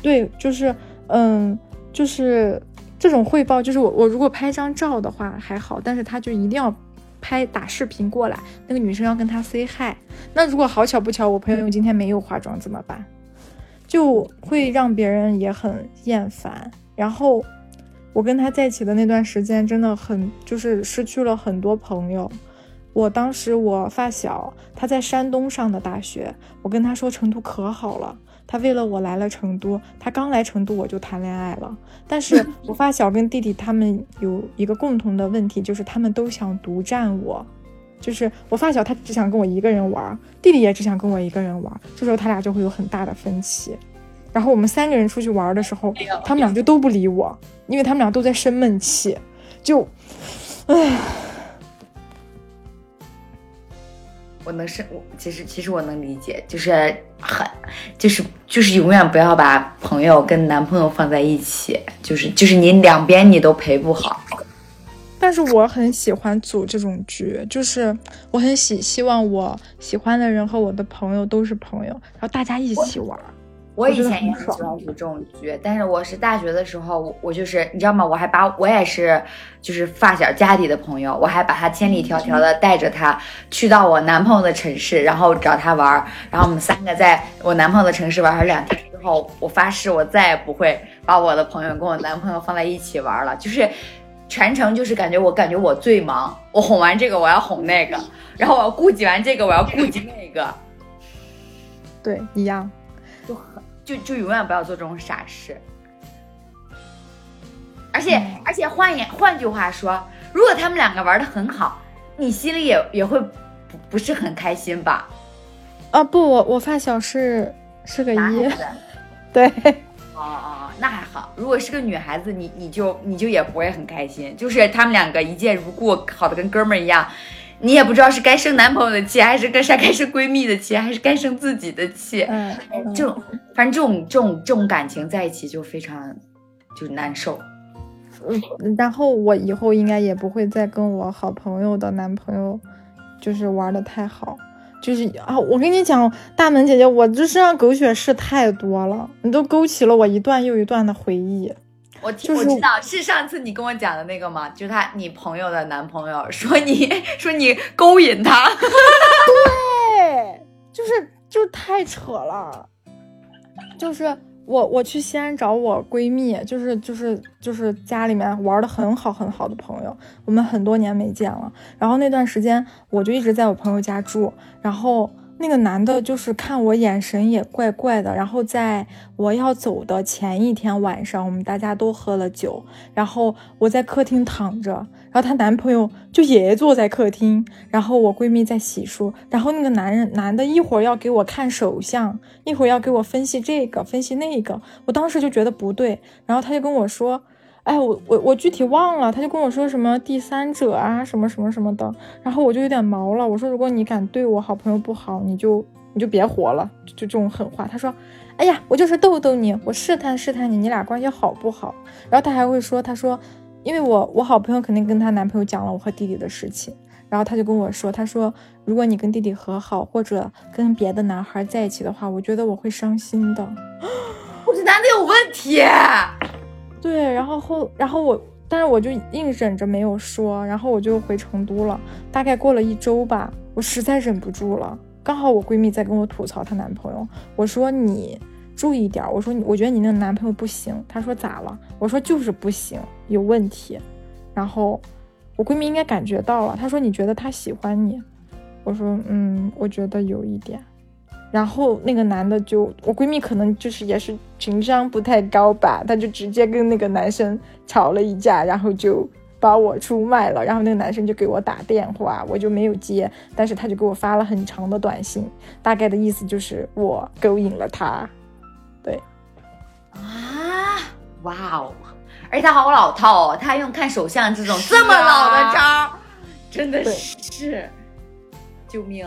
对，就是嗯，就是这种汇报，就是我我如果拍张照的话还好，但是他就一定要拍打视频过来，那个女生要跟他 say hi。那如果好巧不巧，我朋友今天没有化妆怎么办？就会让别人也很厌烦。然后我跟他在一起的那段时间，真的很就是失去了很多朋友。我当时我发小他在山东上的大学，我跟他说成都可好了，他为了我来了成都。他刚来成都我就谈恋爱了。但是 我发小跟弟弟他们有一个共同的问题，就是他们都想独占我。就是我发小他只想跟我一个人玩，弟弟也只想跟我一个人玩，这时候他俩就会有很大的分歧。然后我们三个人出去玩的时候，他们俩就都不理我，因为他们俩都在生闷气，就，唉，我能是，我其实其实我能理解，就是很，就是就是永远不要把朋友跟男朋友放在一起，就是就是你两边你都陪不好。但是我很喜欢组这种局，就是我很喜希望我喜欢的人和我的朋友都是朋友，然后大家一起玩。我以前也很喜欢组这种局，但是我是大学的时候，我我就是你知道吗？我还把我也是就是发小家里的朋友，我还把他千里迢迢的带着他去到我男朋友的城市，然后找他玩，然后我们三个在我男朋友的城市玩了两天之后，我发誓我再也不会把我的朋友跟我男朋友放在一起玩了，就是全程就是感觉我感觉我最忙，我哄完这个我要哄那个，然后我要顾及完这个我要顾及那个，对，一样。就很就就永远不要做这种傻事。而且、而且换言换句话说，如果他们两个玩的很好，你心里也也会不不是很开心吧？啊不，我我发小是是个一，男孩子，对，哦哦，那还好。如果是个女孩子，你你就你就也不会很开心，就是他们两个一见如故，好的跟哥们儿一样，你也不知道是该生男朋友的气，还是该是该生闺蜜的气，还是该生自己的气。嗯，这种反正这种这种这种感情在一起就非常就难受。嗯，然后我以后应该也不会再跟我好朋友的男朋友，就是玩的太好。就是啊，我跟你讲，大门姐姐，我这身上狗血事太多了，你都勾起了我一段又一段的回忆。我听、就是我知道是上次你跟我讲的那个吗？就是他你朋友的男朋友说你说你勾引他，对，就是就是太扯了，就是我我去西安找我闺蜜，就是就是就是家里面玩的很好很好的朋友，我们很多年没见了。然后那段时间我就一直在我朋友家住，然后那个男的就是看我眼神也怪怪的，然后在我要走的前一天晚上，我们大家都喝了酒，然后我在客厅躺着，然后她男朋友就也坐在客厅，然后我闺蜜在洗漱，然后那个男人男的一会儿要给我看手相，一会儿要给我分析这个分析那个，我当时就觉得不对，然后他就跟我说。哎，我我我具体忘了，他就跟我说什么第三者啊，什么什么什么的，然后我就有点毛了。我说，如果你敢对我好朋友不好，你就你就别活了，就就这种狠话。他说，哎呀，我就是逗逗你，我试探试探你，你俩关系好不好？然后他还会说，他说，因为我我好朋友肯定跟她男朋友讲了我和弟弟的事情，然后她就跟我说，她说，如果你跟弟弟和好，或者跟别的男孩在一起的话，我觉得我会伤心的。我这男的有问题。对，然后后，然后我，但是我就硬忍着没有说，然后我就回成都了。大概过了一周吧，我实在忍不住了。刚好我闺蜜在跟我吐槽她男朋友，我说你注意点，我说你，我觉得你那个男朋友不行。她说咋了？我说就是不行，有问题。然后我闺蜜应该感觉到了，她说你觉得他喜欢你？我说嗯，我觉得有一点。然后那个男的就，我闺蜜可能就是也是情商不太高吧，她就直接跟那个男生吵了一架，然后就把我出卖了。然后那个男生就给我打电话，我就没有接，但是他就给我发了很长的短信，大概的意思就是我勾引了他。对，啊，哇哦！而且他好老套哦，他还用看手相这种这么老的招儿，真的是，救命！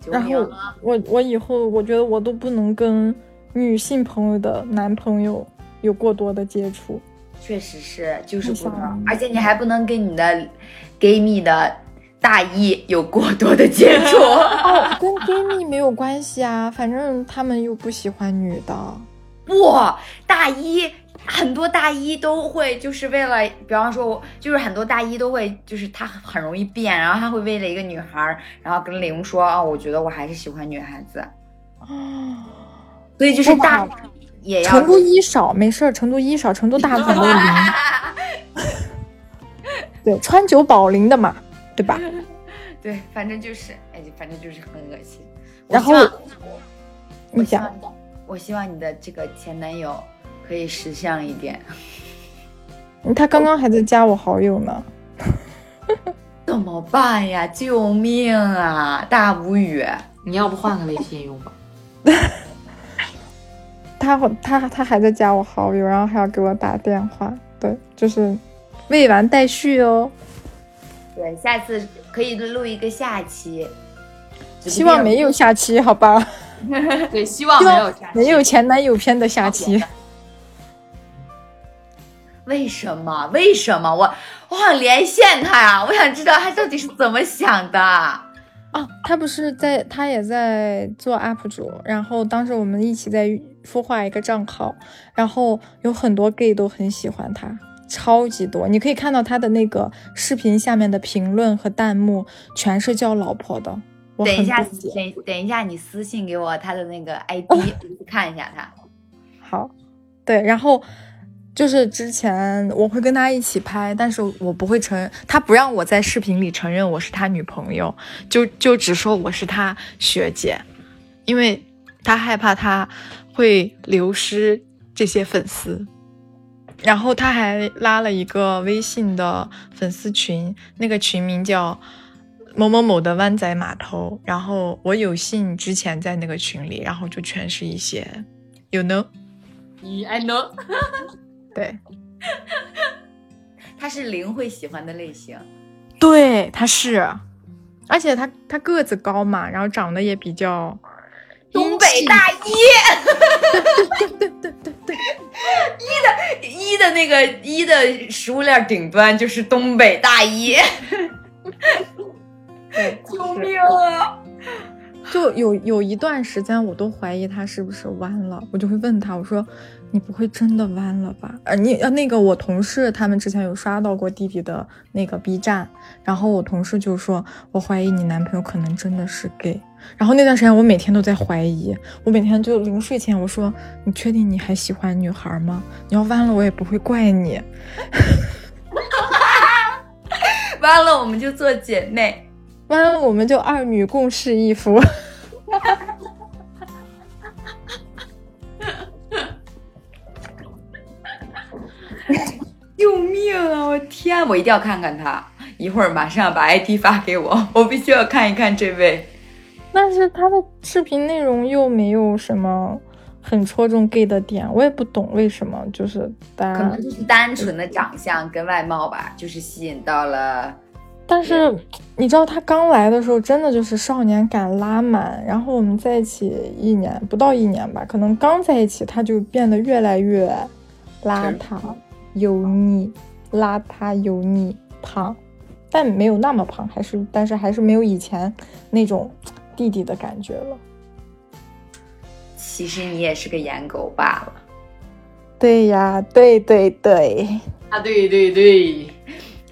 救然后命啊！我我以后我觉得我都不能跟女性朋友的男朋友有过多的接触。确实是，就是不能，而且你还不能跟你的 gay 蜜的大一有过多的接触。哦，跟 gay 蜜没有关系啊，反正他们又不喜欢女的。不，大一很多大一都会就是为了，比方说我，就是很多大一都会，就是他很容易变，然后他会为了一个女孩儿，然后跟玲说啊、我觉得我还是喜欢女孩子，哦，所以就是大也要成都一少没事儿，成都一少，成都大部分都零。对，川久保玲的嘛，对吧？对，反正就是，哎，反正就是很恶心。然后希望你讲我希望，你的这个前男友可以识相一点。他刚刚还在加我好友呢。怎么办呀？救命啊！大无语。你要不换个微信用吧？他他他还在加我好友，然后还要给我打电话，对，就是未完待续哦。对，下次可以录一个下期。希望没有下期，好吧？对，希望没有下期没有前男友篇的下期。为什么？为什么？我我想连线他呀！我想知道他到底是怎么想的。哦，他不是在，他也在做 UP 主。然后当时我们一起在孵化一个账号，然后有很多 gay 都很喜欢他，超级多。你可以看到他的那个视频下面的评论和弹幕，全是叫老婆的。我等一下，等等一下，你私信给我他的那个 ID，看一下他。好，对，然后就是之前我会跟他一起拍，但是我不会承认，他不让我在视频里承认我是他女朋友，就就只说我是他学姐，因为他害怕他会流失这些粉丝。然后他还拉了一个微信的粉丝群，那个群名叫某某某的湾仔码头。然后我有幸之前在那个群里，然后就全是一些，you know。I know。对他是零会喜欢的类型。对，他是，而且他他个子高嘛，然后长得也比较东北大一，对对对对对，一的那个一的食物链顶端就是东北大一。对，救命啊！就有有一段时间，我都怀疑他是不是弯了，我就会问他，我说你不会真的弯了吧？呃，你呃那个我同事他们之前有刷到过弟弟的那个 B 站，然后我同事就说，我怀疑你男朋友可能真的是 gay。然后那段时间我每天都在怀疑，我每天就临睡前我说，你确定你还喜欢女孩吗？你要弯了我也不会怪你。弯了，我们就做姐妹。弯了我们就二女共侍一夫。救命啊！我天，我一定要看看他。一会儿马上把 ID 发给我，我必须要看一看这位。但是他的视频内容又没有什么很戳中 gay 的点，我也不懂为什么，就是大家可能，就是单纯的长相跟外貌吧，就是吸引到了。但是你知道他刚来的时候真的就是少年感拉满，然后我们在一起一年不到一年吧，可能刚在一起他就变得越来越邋遢、油腻、邋遢、油腻、胖，但没有那么胖，还是但是还是没有以前那种弟弟的感觉了。其实你也是个颜狗罢了。对呀，对对对，啊，对对对，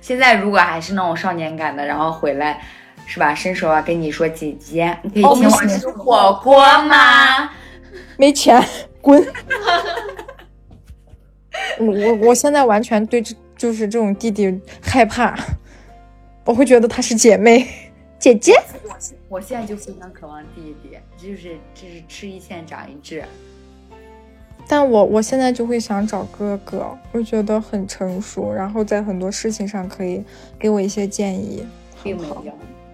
现在如果还是那种少年感的，然后回来，是吧？伸手啊，跟你说姐姐，你可以哦请我吃火锅吗？没钱，滚！我我我现在完全对这就是这种弟弟害怕，我会觉得她是姐妹，姐姐。我现我现在就非常渴望弟弟，就是就是吃一堑长一智。但我我现在就会想找哥哥，我觉得很成熟，然后在很多事情上可以给我一些建议。并没有，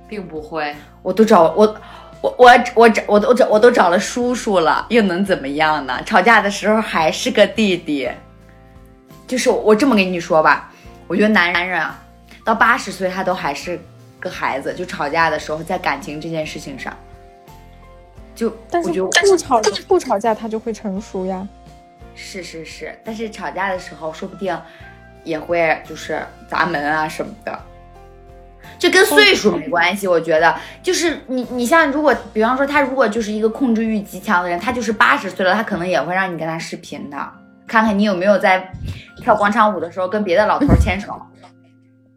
并不会。我都找我我我我找我都找我都找了叔叔了，又能怎么样呢？吵架的时候还是个弟弟。就是我这么跟你说吧，我觉得男男人啊，到八十岁他都还是个孩子，就吵架的时候，在感情这件事情上，就但是我觉得不吵不吵架，他就会成熟呀。是是是，但是吵架的时候，说不定也会就是砸门啊什么的。这跟岁数没关系，我觉得就是你你像如果比方说他如果就是一个控制欲极强的人，他就是八十岁了，他可能也会让你跟他视频的，看看你有没有在跳广场舞的时候跟别的老头牵手。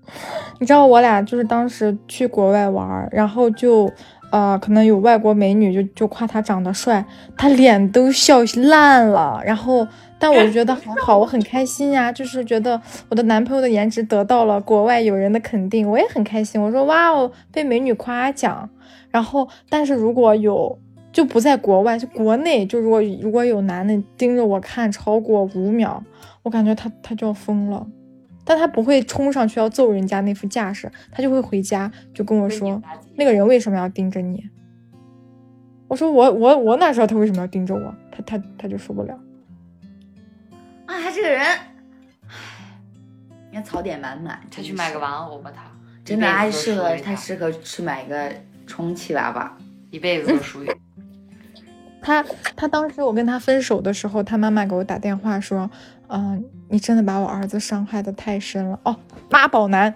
你知道我俩就是当时去国外玩，然后就，呃，可能有外国美女就就夸他长得帅，他脸都笑烂了。然后，但我就觉得还好，我很开心呀，就是觉得我的男朋友的颜值得到了国外友人的肯定，我也很开心。我说哇哦，被美女夸奖。然后，但是如果有就不在国外，就国内，就如果如果有男的盯着我看超过五秒，我感觉他他就要疯了。但他不会冲上去要揍人家那副架势，他就会回家就跟我说，那个人为什么要盯着你？我说我我我哪知道他为什么要盯着我？他他他就受不了。啊，他这个人，唉，你看槽点满满。他去买个玩偶吧，他真的还适合他他适合去买个充气娃娃。一辈子都属于。他他当时我跟他分手的时候，他妈妈给我打电话说，嗯、你真的把我儿子伤害的太深了哦，妈宝男。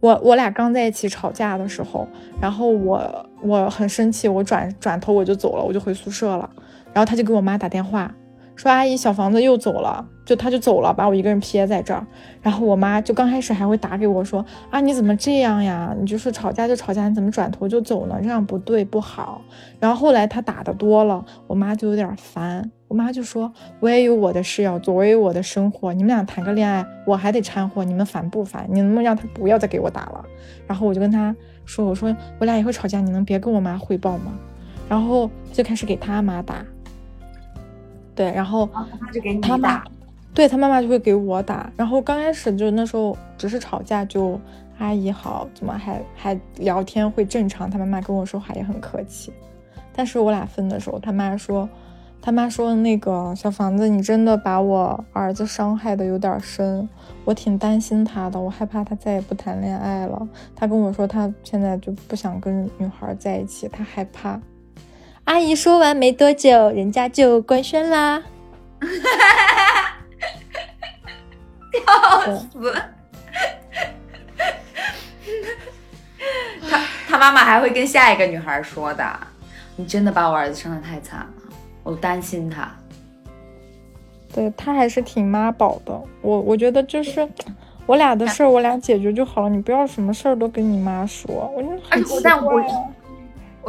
我我俩刚在一起吵架的时候，然后我我很生气，我转转头我就走了，我就回宿舍了。然后他就给我妈打电话，说阿姨小房子又走了，就他就走了，把我一个人撇在这儿。然后我妈就刚开始还会打给我说啊你怎么这样呀？你就是吵架就吵架，你怎么转头就走呢？这样不对不好。然后后来他打的多了，我妈就有点烦。我妈就说：“我也有我的事要做，我也有我的生活。你们俩谈个恋爱，我还得掺和，你们烦不烦？你能不能让他不要再给我打了？”然后我就跟他说：“我说我俩以后吵架，你能别跟我妈汇报吗？”然后就开始给他妈打。对，然后他就给你他打，对他妈妈就会给我打，然后刚开始就那时候只是吵架就阿姨好，怎么还还聊天会正常，他妈妈跟我说话也很客气，但是我俩分的时候，他妈说，他妈说那个小房子，你真的把我儿子伤害的有点深，我挺担心他的，我害怕他再也不谈恋爱了。他跟我说他现在就不想跟女孩在一起，他害怕。阿姨说完没多久，人家就官宣啦。笑死！他他妈妈还会跟下一个女孩说的：“你真的把我儿子伤的太惨了，我担心他。对他还是挺妈宝的。我我觉得就是我俩的事儿，我俩解决就好了，你不要什么事儿都跟你妈说。我就哎很奇我但我怪啊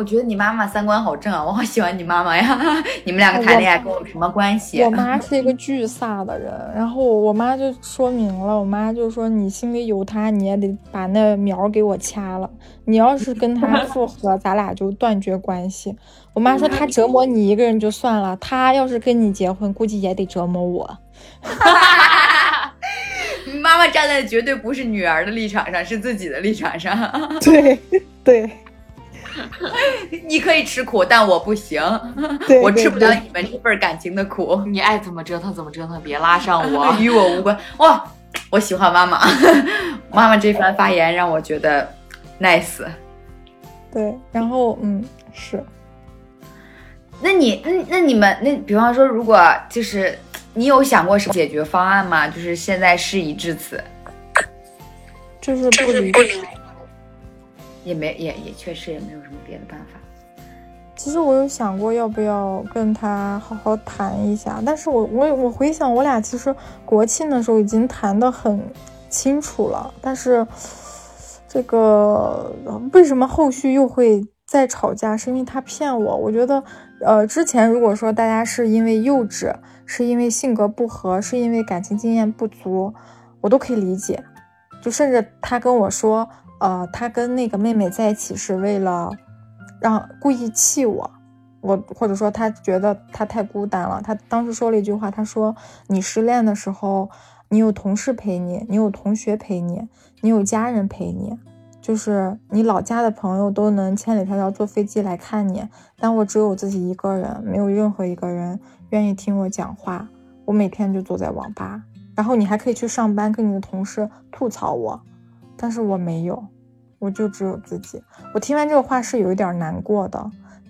我觉得你妈妈三观好正啊，我好喜欢你妈妈呀！你们两个谈恋爱跟我有什么关系？我妈是一个巨飒的人，然后我我妈就说明了，我妈就说你心里有他，你也得把那苗儿给我掐了。你要是跟他复合，咱俩就断绝关系。我妈说他折磨你一个人就算了，他要是跟你结婚，估计也得折磨我。你妈妈站在的绝对不是女儿的立场上，是自己的立场上。对对 你可以吃苦，但我不行，对，我吃不了你们这份感情的苦，你爱怎么折腾怎么折腾，别拉上我。与我无关。哇，我喜欢妈妈，妈妈这番发言让我觉得 nice。对，然后嗯是。那你，那那你们，那比方说，如果就是你有想过什么解决方案吗？就是现在事已至此，就是不离不理也没也也确实也没有什么别的办法。其实我有想过要不要跟他好好谈一下，但是我我我回想我俩其实国庆的时候已经谈得很清楚了，但是这个为什么后续又会再吵架？是因为他骗我。我觉得，呃，之前如果说大家是因为幼稚，是因为性格不合，是因为感情经验不足，我都可以理解。就甚至他跟我说，呃，他跟那个妹妹在一起是为了让故意气我，我或者说他觉得他太孤单了。他当时说了一句话，他说：“你失恋的时候，你有同事陪你，你有同学陪你，你有家人陪你，就是你老家的朋友都能千里迢迢坐飞机来看你，但我只有自己一个人，没有任何一个人愿意听我讲话。我每天就坐在网吧，然后你还可以去上班，跟你的同事吐槽我，但是我没有。”我就只有自己。我听完这个话是有一点难过的，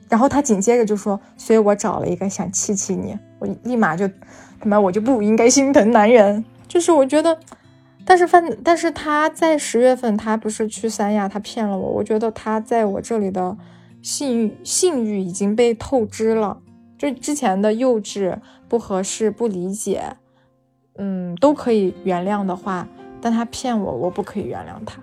然后他紧接着就说：“所以我找了一个想气气你。”我立马就他妈我就不应该心疼男人。就是我觉得，但是反但是他在十月份他不是去三亚，他骗了我。我觉得他在我这里的信誉信誉已经被透支了，就之前的幼稚、不合适、不理解，嗯，都可以原谅的话，但他骗我，我不可以原谅他。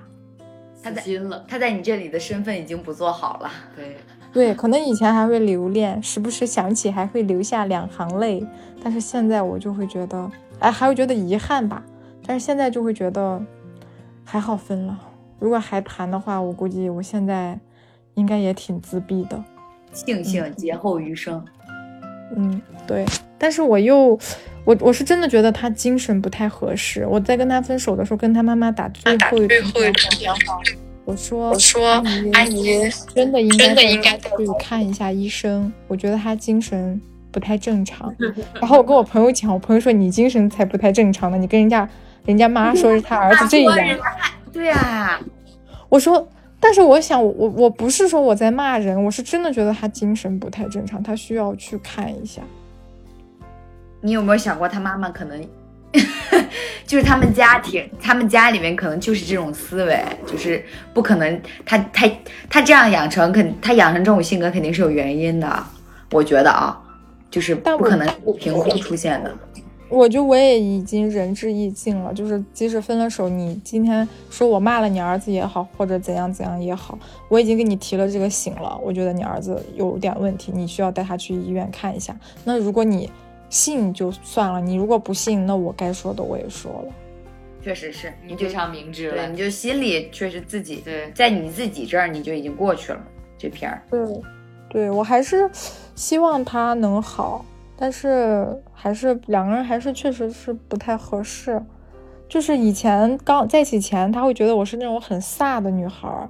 他在死心了，他在你这里的身份已经不做好了。对，对，可能以前还会留恋，时不时想起还会流下两行泪，但是现在我就会觉得，哎，还会觉得遗憾吧。但是现在就会觉得，还好分了。如果还谈的话，我估计我现在应该也挺自闭的。庆幸劫后余生。嗯，对。但是我又，我我是真的觉得他精神不太合适。我在跟他分手的时候，跟他妈妈打最后一最后一通电话，我说，我说阿姨真的应该真的应该去看一下医生。我觉得他精神不不太正常。然后我跟我朋友讲，我朋友说你精神才不太正常呢，你跟人家人家妈说是他儿子这样。对啊，我说，但是我想，我我不是说我在骂人，我是真的觉得他精神不太正常，他需要去看一下。你有没有想过，他妈妈可能 就是他们家庭，他们家里面可能就是这种思维，就是不可能，他他他这样养成，肯他养成这种性格肯定是有原因的。我觉得啊，就是不可能凭空出现的。我就我也已经仁至义尽了，就是即使分了手，你今天说我骂了你儿子也好，或者怎样怎样也好，我已经给你提了这个醒了。我觉得你儿子有点问题，你需要带他去医院看一下。那如果你信就算了，你如果不信，那我该说的我也说了。确实是你非常明智对，了你。就心里确实自己对，在你自己这儿，你就已经过去了这片儿。对，对我还是希望他能好，但是还是两个人还是确实是不太合适。就是以前刚在一起前，他会觉得我是那种很飒的女孩儿，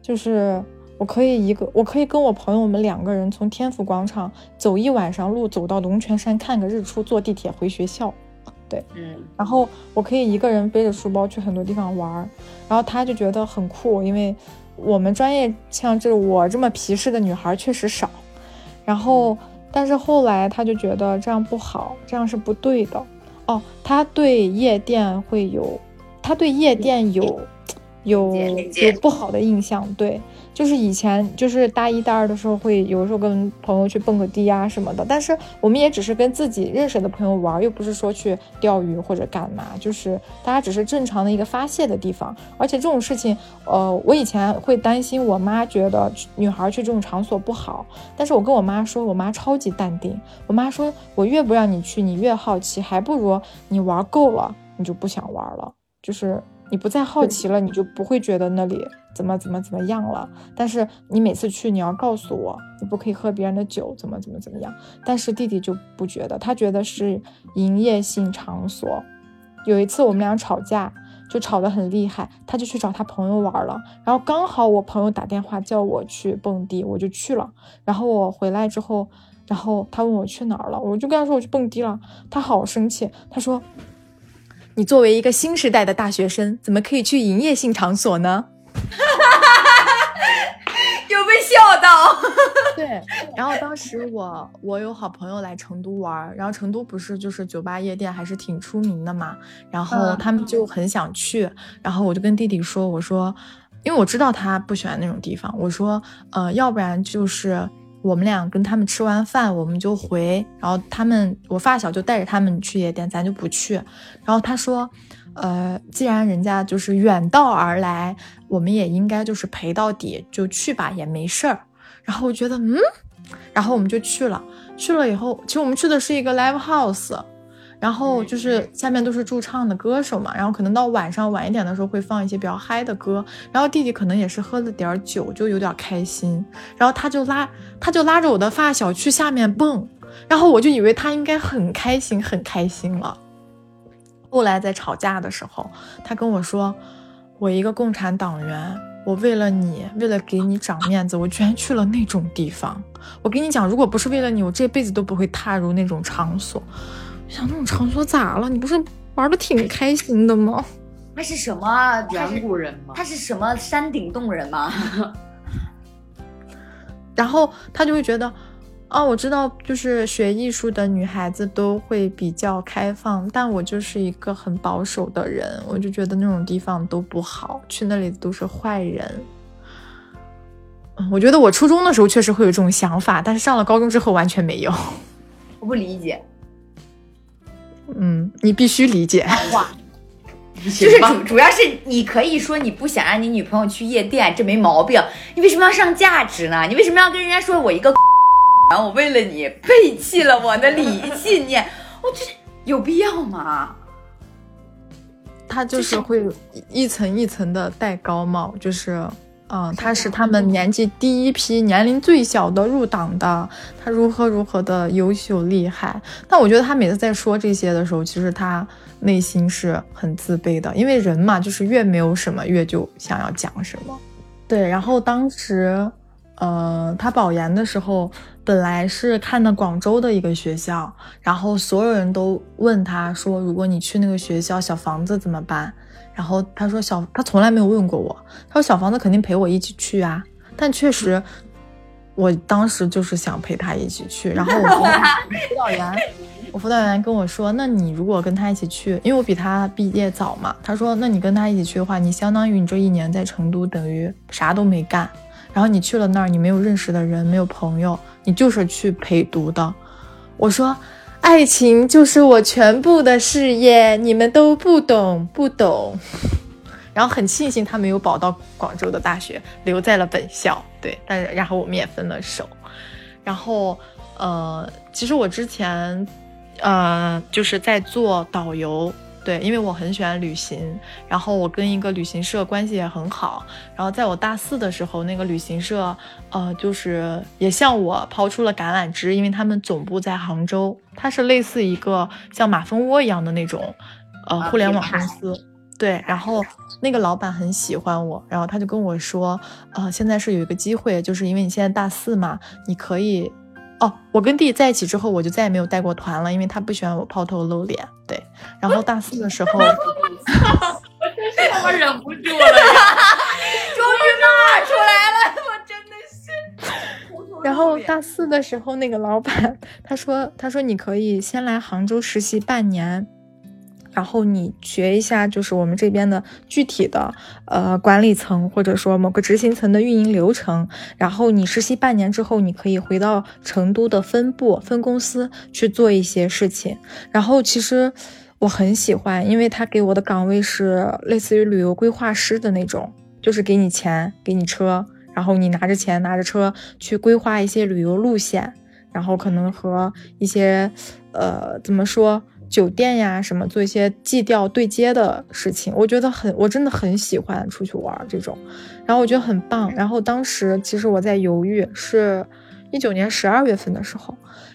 就是我可以一个，我可以跟我朋友我们两个人从天府广场走一晚上路，走到龙泉山看个日出，坐地铁回学校。嗯，然后我可以一个人背着书包去很多地方玩儿，然后他就觉得很酷，因为我们专业像这我这么皮实的女孩确实少，然后但是后来他就觉得这样不好，这样是不对的。哦，他对夜店会有，他对夜店有有有不好的印象，对，就是以前就是大一大二的时候会有时候跟朋友去蹦个迪啊什么的，但是我们也只是跟自己认识的朋友玩，又不是说去钓鱼或者干嘛，就是大家只是正常的一个发泄的地方。而且这种事情，呃，我以前会担心我妈觉得女孩去这种场所不好，但是我跟我妈说，我妈超级淡定，我妈说我越不让你去，你越好奇，还不如你玩够了，你就不想玩了，就是。你不再好奇了，你就不会觉得那里怎么怎么怎么样了。但是你每次去，你要告诉我，你不可以喝别人的酒，怎么怎么怎么样。但是弟弟就不觉得，他觉得是营业性场所。有一次我们俩吵架，就吵得很厉害，他就去找他朋友玩了。然后刚好我朋友打电话叫我去蹦迪，我就去了。然后我回来之后，然后他问我去哪儿了，我就跟他说我去蹦迪了。他好生气，他说。你作为一个新时代的大学生，怎么可以去营业性场所呢？有被笑到。对，然后当时我我有好朋友来成都玩儿，然后成都不是就是酒吧夜店还是挺出名的嘛，然后嗯他们就很想去，然后我就跟弟弟说，我说，因为我知道他不喜欢那种地方，我说，呃，要不然就是我们俩跟他们吃完饭我们就回，然后他们我发小就带着他们去夜店，咱就不去，然后他说。呃，既然人家就是远道而来，我们也应该就是陪到底，就去吧，也没事儿。然后我觉得，嗯，然后我们就去了。去了以后，其实我们去的是一个 live house，然后就是下面都是驻唱的歌手嘛。然后可能到晚上晚一点的时候会放一些比较嗨的歌。然后弟弟可能也是喝了点儿酒，就有点开心。然后他就拉，他就拉着我的发小去下面蹦。然后我就以为他应该很开心，很开心了。后来在吵架的时候，他跟我说：“我一个共产党员，我为了你，为了给你长面子，我居然去了那种地方。我跟你讲，如果不是为了你，我这辈子都不会踏入那种场所。我想那种场所咋了？你不是玩的挺开心的吗？他是什么？他远古人吗他，是什么山顶洞人吗？然后他就会觉得，哦，我知道，就是学艺术的女孩子都会比较开放，但我就是一个很保守的人，我就觉得那种地方都不好，去那里都是坏人。嗯，我觉得我初中的时候确实会有这种想法，但是上了高中之后完全没有。我不理解。嗯，你必须理解。哇，就是主主要是你可以说你不想让你女朋友去夜店，这没毛病。你为什么要上价值呢？你为什么要跟人家说我一个，然后我为了你背弃了我的理 信念？我这有必要吗？他就是会一层一层的戴高帽，就是，嗯，他是他们年纪第一批年龄最小的入党的，他如何如何的优秀厉害。但我觉得他每次在说这些的时候，其实他内心是很自卑的，因为人嘛，就是越没有什么越就想要讲什么。对，然后当时，呃，他保研的时候本来是看的广州的一个学校，然后所有人都问他说，如果你去那个学校，小房子怎么办？然后他说小，他从来没有问过我，他说小房子肯定陪我一起去啊。但确实，我当时就是想陪他一起去，然后我辅导员，我辅导员跟我说，那你如果跟他一起去，因为我比他毕业早嘛，他说，那你跟他一起去的话，你相当于你这一年在成都等于啥都没干，然后你去了那儿，你没有认识的人，没有朋友，你就是去陪读的。我说，爱情就是我全部的事业，你们都不懂，不懂。然后很庆幸他没有保到广州的大学，留在了本校。对，但是然后我们也分了手。然后，呃，其实我之前，呃，就是在做导游。对，因为我很喜欢旅行，然后我跟一个旅行社关系也很好。然后在我大四的时候，那个旅行社，呃，就是也向我抛出了橄榄枝，因为他们总部在杭州，它是类似一个像马蜂窝一样的那种，呃，互联网公司。对，然后那个老板很喜欢我，然后他就跟我说，呃，现在是有一个机会，就是因为你现在大四嘛，你可以，哦，我跟弟弟在一起之后，我就再也没有带过团了，因为他不喜欢我抛头露脸。对，然后大四的时候，我真是他妈忍不住了呀！终于骂出来了，我真的是。然后大四的时候，那个老板他说，他说你可以先来杭州实习半年。然后你学一下，就是我们这边的具体的呃管理层，或者说某个执行层的运营流程。然后你实习半年之后，你可以回到成都的分部分公司去做一些事情。然后其实我很喜欢，因为他给我的岗位是类似于旅游规划师的那种，就是给你钱，给你车，然后你拿着钱拿着车去规划一些旅游路线，然后可能和一些呃怎么说？酒店呀，什么做一些季调对接的事情，我觉得很，我真的很喜欢出去玩这种，然后我觉得很棒。然后当时其实我在犹豫，是一九年十二月份的时候，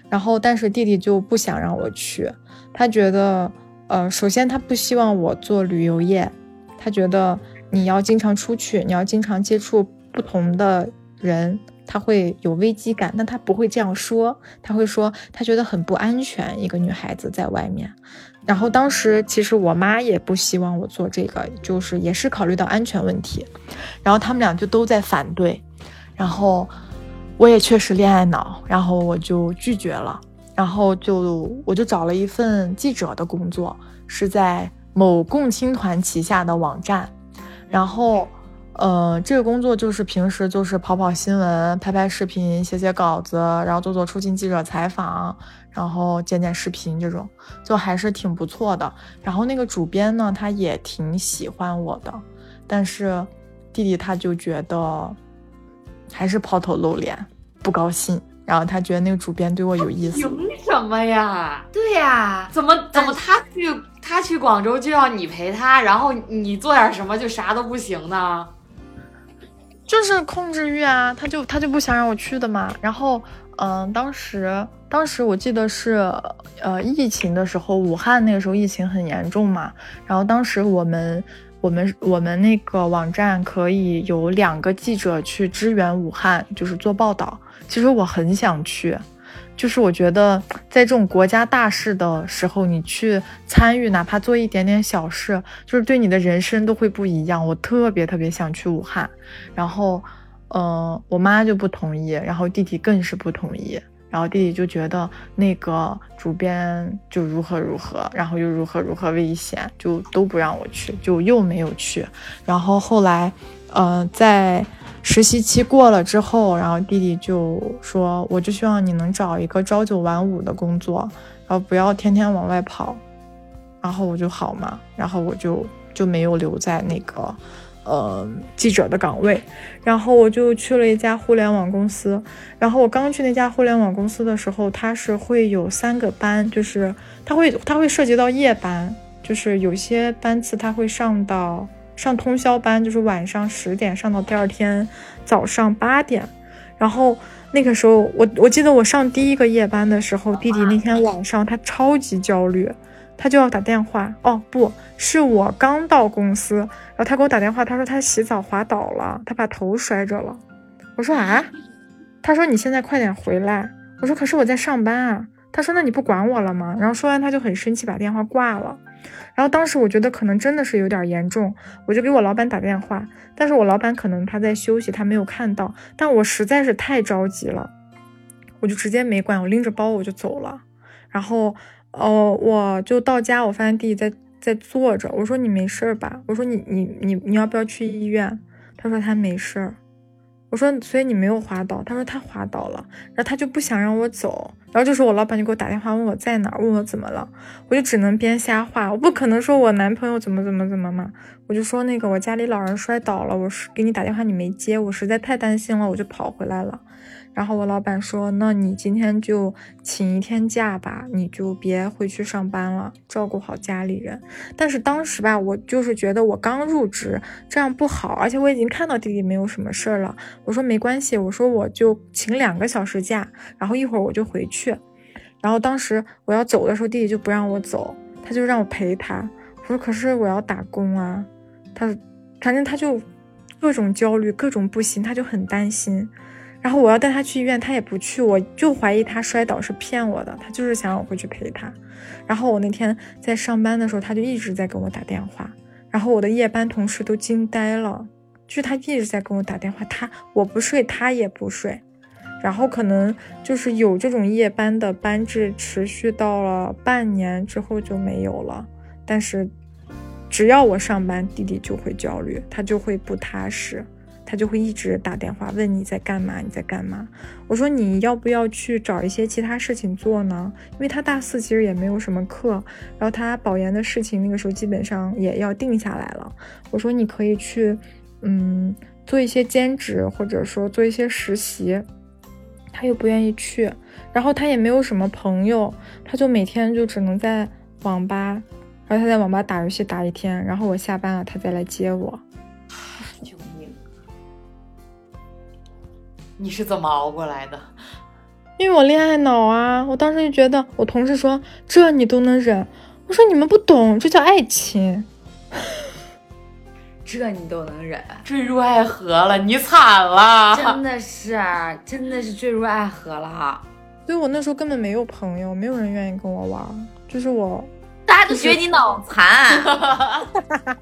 然后但是弟弟就不想让我去，他觉得，呃，首先他不希望我做旅游业，他觉得你要经常出去，你要经常接触不同的人。他会有危机感，但他不会这样说，他会说他觉得很不安全，一个女孩子在外面。然后当时其实我妈也不希望我做这个，就是也是考虑到安全问题。然后他们俩就都在反对，然后我也确实恋爱脑，然后我就拒绝了。然后就我就找了一份记者的工作，是在某共青团旗下的网站，然后。呃，这个工作就是平时就是跑跑新闻、拍拍视频、写写稿子，然后做做出镜记者采访，然后剪剪视频，这种就还是挺不错的。然后那个主编呢，他也挺喜欢我的，但是弟弟他就觉得还是抛头露脸不高兴，然后他觉得那个主编对我有意思。凭什么呀？对呀，怎么怎么他去他去广州就要你陪他，然后你做点什么就啥都不行呢？就是控制欲啊，他就他就不想让我去的嘛。然后，嗯，当时当时我记得是，呃，疫情的时候，武汉那个时候疫情很严重嘛。然后当时我们我们我们那个网站可以有两个记者去支援武汉，就是做报道。其实我很想去。就是我觉得，在这种国家大事的时候，你去参与，哪怕做一点点小事，就是对你的人生都会不一样。我特别特别想去武汉，然后，呃，我妈就不同意，然后弟弟更是不同意，然后弟弟就觉得那个主编就如何如何，然后又如何如何危险，就都不让我去，就又没有去。然后后来，呃，在。实习期过了之后，然后弟弟就说：“我就希望你能找一个朝九晚五的工作，然后不要天天往外跑。”然后我就好嘛，然后我就就没有留在那个呃记者的岗位，然后我就去了一家互联网公司。然后我刚去那家互联网公司的时候，它是会有三个班，就是它会它会涉及到夜班，就是有些班次它会上到。上通宵班就是晚上十点上到第二天早上八点，然后那个时候我我记得我上第一个夜班的时候，弟弟那天晚上他超级焦虑，他就要打电话。哦，不是我刚到公司，然后他给我打电话，他说他洗澡滑倒了，他把头摔着了。我说啊，他说你现在快点回来。我说可是我在上班啊。他说那你不管我了吗？然后说完他就很生气，把电话挂了。然后当时我觉得可能真的是有点严重，我就给我老板打电话，但是我老板可能他在休息，他没有看到。但我实在是太着急了，我就直接没管，我拎着包我就走了。然后，哦，我就到家，我发现弟弟在在坐着。我说你没事吧？我说你你你你要不要去医院？他说他没事儿。我说所以你没有滑倒？他说他滑倒了，然后他就不想让我走。然后这时候我老板就给我打电话问我在哪儿，问我怎么了，我就只能编瞎话，我不可能说我男朋友怎么怎么怎么嘛，我就说那个我家里老人摔倒了，我是给你打电话你没接，我实在太担心了，我就跑回来了。然后我老板说：“那你今天就请一天假吧，你就别回去上班了，照顾好家里人。”但是当时吧，我就是觉得我刚入职，这样不好，而且我已经看到弟弟没有什么事儿了。我说没关系，我说我就请两个小时假，然后一会儿我就回去。然后当时我要走的时候，弟弟就不让我走，他就让我陪他。我说可是我要打工啊，他反正他就各种焦虑，各种不行，他就很担心。然后我要带他去医院，他也不去，我就怀疑他摔倒是骗我的，他就是想让我回去陪他。然后我那天在上班的时候，他就一直在给我打电话，然后我的夜班同事都惊呆了，就是他一直在跟我打电话，他我不睡，他也不睡，然后可能就是有这种夜班的班制，持续到了半年之后就没有了。但是只要我上班，弟弟就会焦虑，他就会不踏实。他就会一直打电话问你在干嘛，你在干嘛？我说你要不要去找一些其他事情做呢？因为他大四其实也没有什么课，然后他保研的事情那个时候基本上也要定下来了。我说你可以去，嗯，做一些兼职，或者说做一些实习。他又不愿意去，然后他也没有什么朋友，他就每天就只能在网吧，然后他在网吧打游戏打一天，然后我下班了他再来接我。你是怎么熬过来的？因为我恋爱脑啊！我当时就觉得，我同事说这你都能忍，我说你们不懂，这叫爱情。这你都能忍，坠入爱河了，你惨了！真的是，真的是坠入爱河了。所以我那时候根本没有朋友，没有人愿意跟我玩，就是我，大家都觉得你脑残。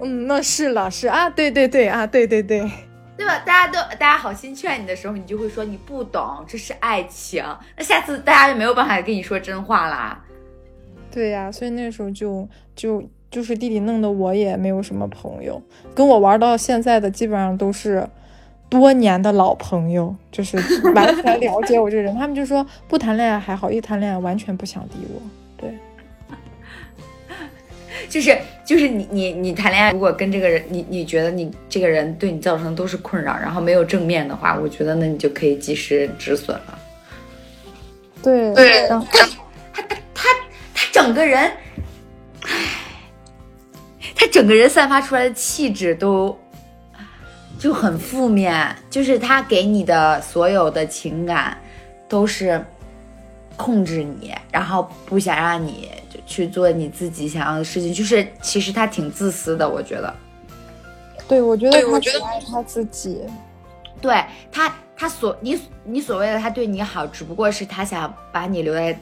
嗯，那是了，是啊，对对对啊，对对对。对吧？大家都大家好心劝你的时候，你就会说你不懂，这是爱情。那下次大家就没有办法跟你说真话啦。对呀，所以那时候就就就是弟弟弄得我也没有什么朋友，跟我玩到现在的基本上都是多年的老朋友，就是完全了解我这个人。他们就说不谈恋爱还好，一谈恋爱完全不想理我。对。就是就是你你你谈恋爱，如果跟这个人，你你觉得你这个人对你造成都是困扰，然后没有正面的话，我觉得那你就可以及时止损了。对对，他他他他他整个人，唉，他整个人散发出来的气质都就很负面，就是他给你的所有的情感都是控制你，然后不想让你。去做你自己想要的事情，就是其实他挺自私的，我觉得。对，我觉得他只爱他自己。对他，他所你你所谓的他对你好，只不过是他想把你留在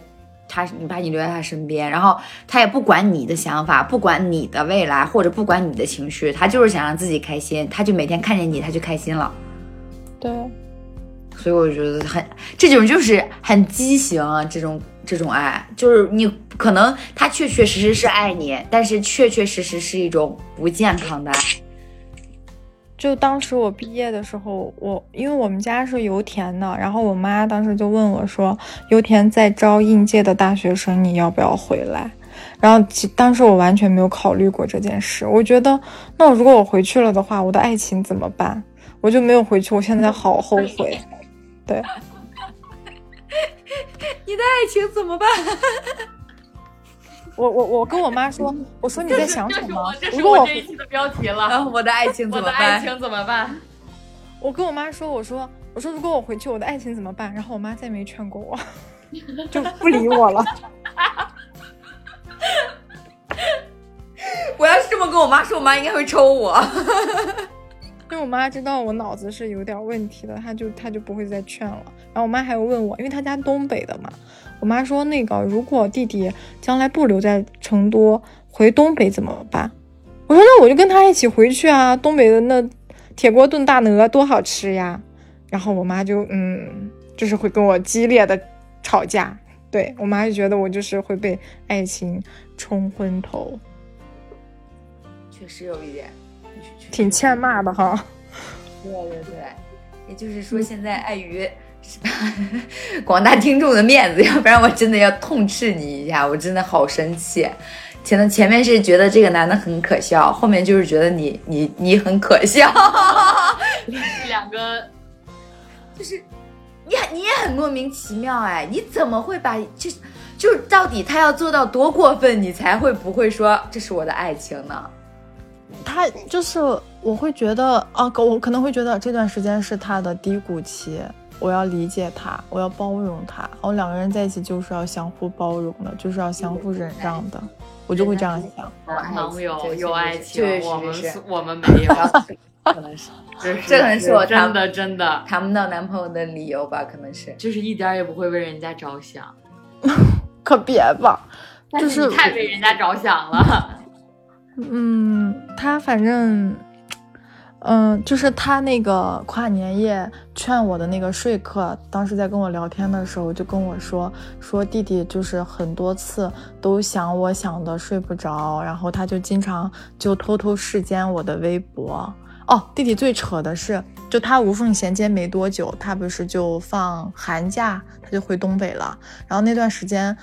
他，你把你留在他身边，然后他也不管你的想法，不管你的未来，或者不管你的情绪，他就是想让自己开心，他就每天看见你，他就开心了。对。所以我觉得很这种就是很畸形啊，这种这种爱，就是你可能他确确实实是爱你，但是确确实实是一种不健康的爱。就当时我毕业的时候，我因为我们家是油田的，然后我妈当时就问我说：“油田在招应届的大学生，你要不要回来？”然后其当时我完全没有考虑过这件事，我觉得那我如果我回去了的话，我的爱情怎么办？我就没有回去，我现在好后悔。对，你的爱情怎么办？我我我跟我妈说，我说你在想什么？这是我这一期的标题了。我的爱情怎么办？我的爱情怎么办？我跟我妈说，我说我说如果我回去，我的爱情怎么办？然后我妈再没劝过我，就不理我了。我要是这么跟我妈说，我妈应该会抽我。因为我妈知道我脑子是有点问题的，她就她就不会再劝了。然后我妈还有问我，因为她家东北的嘛，我妈说那个如果弟弟将来不留在成都，回东北怎么办？我说那我就跟他一起回去啊，东北的那铁锅炖大鹅多好吃呀。然后我妈就嗯，就是会跟我激烈的吵架。对我妈就觉得我就是会被爱情冲昏头，确实有一点，挺欠骂的哈。对对对，也就是说，现在碍于 广大听众的面子，要不然我真的要痛斥你一下，我真的好生气。前的前面是觉得这个男的很可笑，后面就是觉得你你你很可笑，两个就是你你也很莫名其妙哎，你怎么会把这就是到底他要做到多过分，你才会不会说这是我的爱情呢？他就是我会觉得啊，我可能会觉得这段时间是他的低谷期，我要理解他，我要包容他。我两个人在一起就是要相互包容的，就是要相互忍让的，我就会这样想。能有有爱情，我们是我们没有，可能是这这可能是我真的真的，谈不到男朋友的理由吧？可能是就是一点也不会为人家着想，可别吧，就但是太为人家着想了。嗯，他反正，嗯，就是他那个跨年夜劝我的那个说客，当时在跟我聊天的时候就跟我说，说弟弟就是很多次都想我想的睡不着，然后他就经常就偷偷视奸我的微博。哦，弟弟最扯的是，就他无缝衔接没多久，他不是就放寒假，他就回东北了，然后那段时间。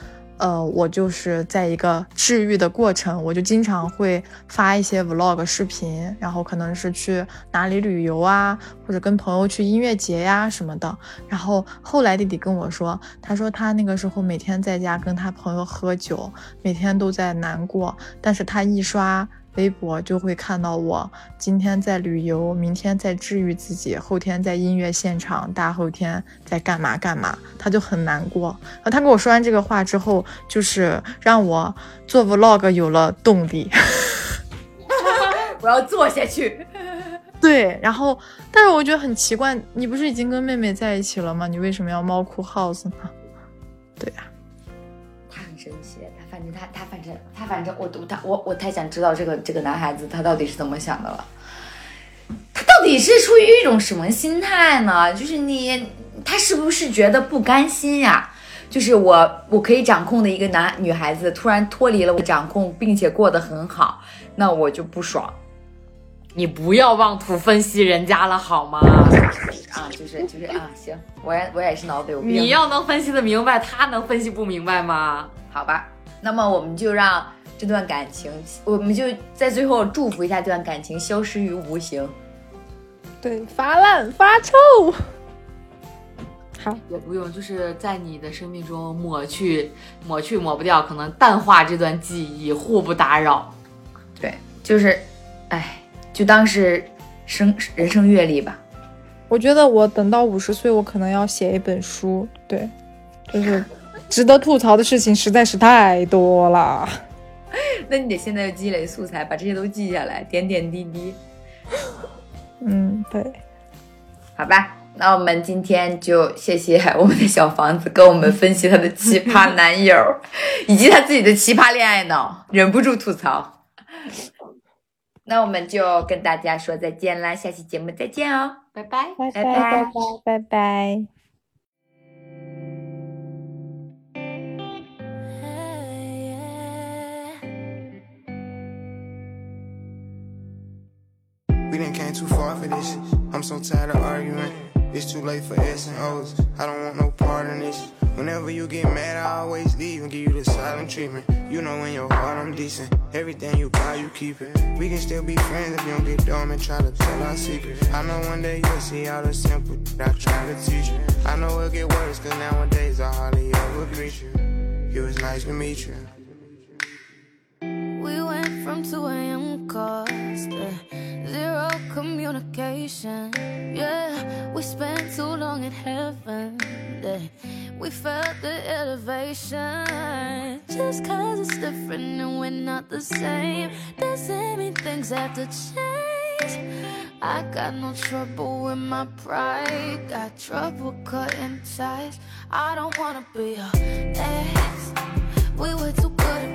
呃，我就是在一个治愈的过程，我就经常会发一些 vlog 视频，然后可能是去哪里旅游啊，或者跟朋友去音乐节呀什么的。然后后来弟弟跟我说，他说他那个时候每天在家跟他朋友喝酒，每天都在难过，但是他一刷。微博就会看到我今天在旅游，明天在治愈自己，后天在音乐现场，大后天在干嘛干嘛，他就很难过。然后他跟我说完这个话之后，就是让我做 vlog 有了动力。我要做下去。对，然后但是我觉得很奇怪，你不是已经跟妹妹在一起了吗？你为什么要猫哭 house 呢？对呀、气，他他他反正他反正我我他我我太想知道这个这个男孩子他到底是怎么想的了。他到底是出于一种什么心态呢？就是你他是不是觉得不甘心呀？就是我我可以掌控的一个男女孩子突然脱离了我掌控，并且过得很好，那我就不爽你不要妄图分析人家了好吗？啊！就是就是啊，行，我也我也是脑子有病。你要能分析的明白，他能分析不明白吗？好吧，那么我们就让这段感情，我们就在最后祝福一下这段感情消失于无形。对，发烂发臭。好，也不用，就是在你的生命中抹去、抹去、抹不掉，可能淡化这段记忆，互不打扰。对，就是，哎，就当是生人生阅历吧。我觉得我等到五十岁，我可能要写一本书。对，就是值得吐槽的事情实在是太多了。那你得现在就积累素材，把这些都记下来，点点滴滴，嗯，对，好吧？那我们今天就谢谢我们的小房子跟我们分析他的奇葩男友，以及他自己的奇葩恋爱脑，忍不住吐槽。那我们就跟大家说再见啦，下期节目再见哦。拜拜。拜拜拜拜拜拜。We didn't came too far for this. I'm so tired of arguing. It's too late for S and O's. I don't want no part in this. Whenever you get mad, I always leave and give you the silent treatment. You know in your heart I'm decent. Everything you buy, you keep it. We can still be friends if you don't get dumb and try to tell our secrets. I know one day you'll see all the simple that I try to teach you. I know it'll get worse, cause nowadays I hardly ever greet you. It was nice to meet you. From 2 a.m. calls to zero communication. Yeah, we spent too long in heaven. Yeah, we felt the elevation. Just cause it's different and we're not the same, doesn't mean things have to change. I got no trouble with my pride. Got trouble cutting ties. I don't wanna be your ex. We were too good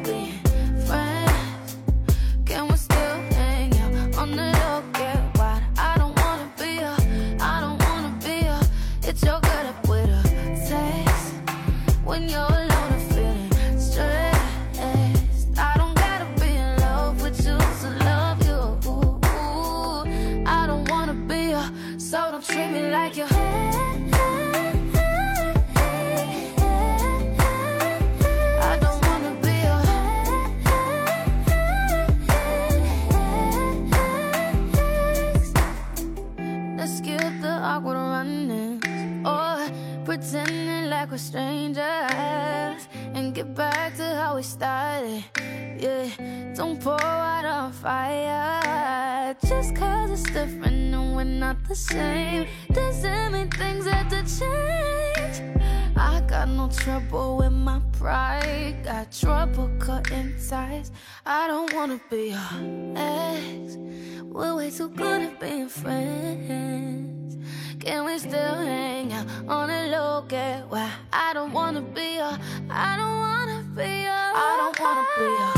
pretending like we're strangers and get back to how we started. Yeah, don't pour out on fire just cause it's different and we're not the same. Doesn't mean things have to change. I got no trouble with my pride. Got trouble cutting ties. I don't wanna be your ex. We're way too good at being friends. Can we still hang out on a low? Get why I don't wanna be your. I don't wanna be your. I don't wanna be your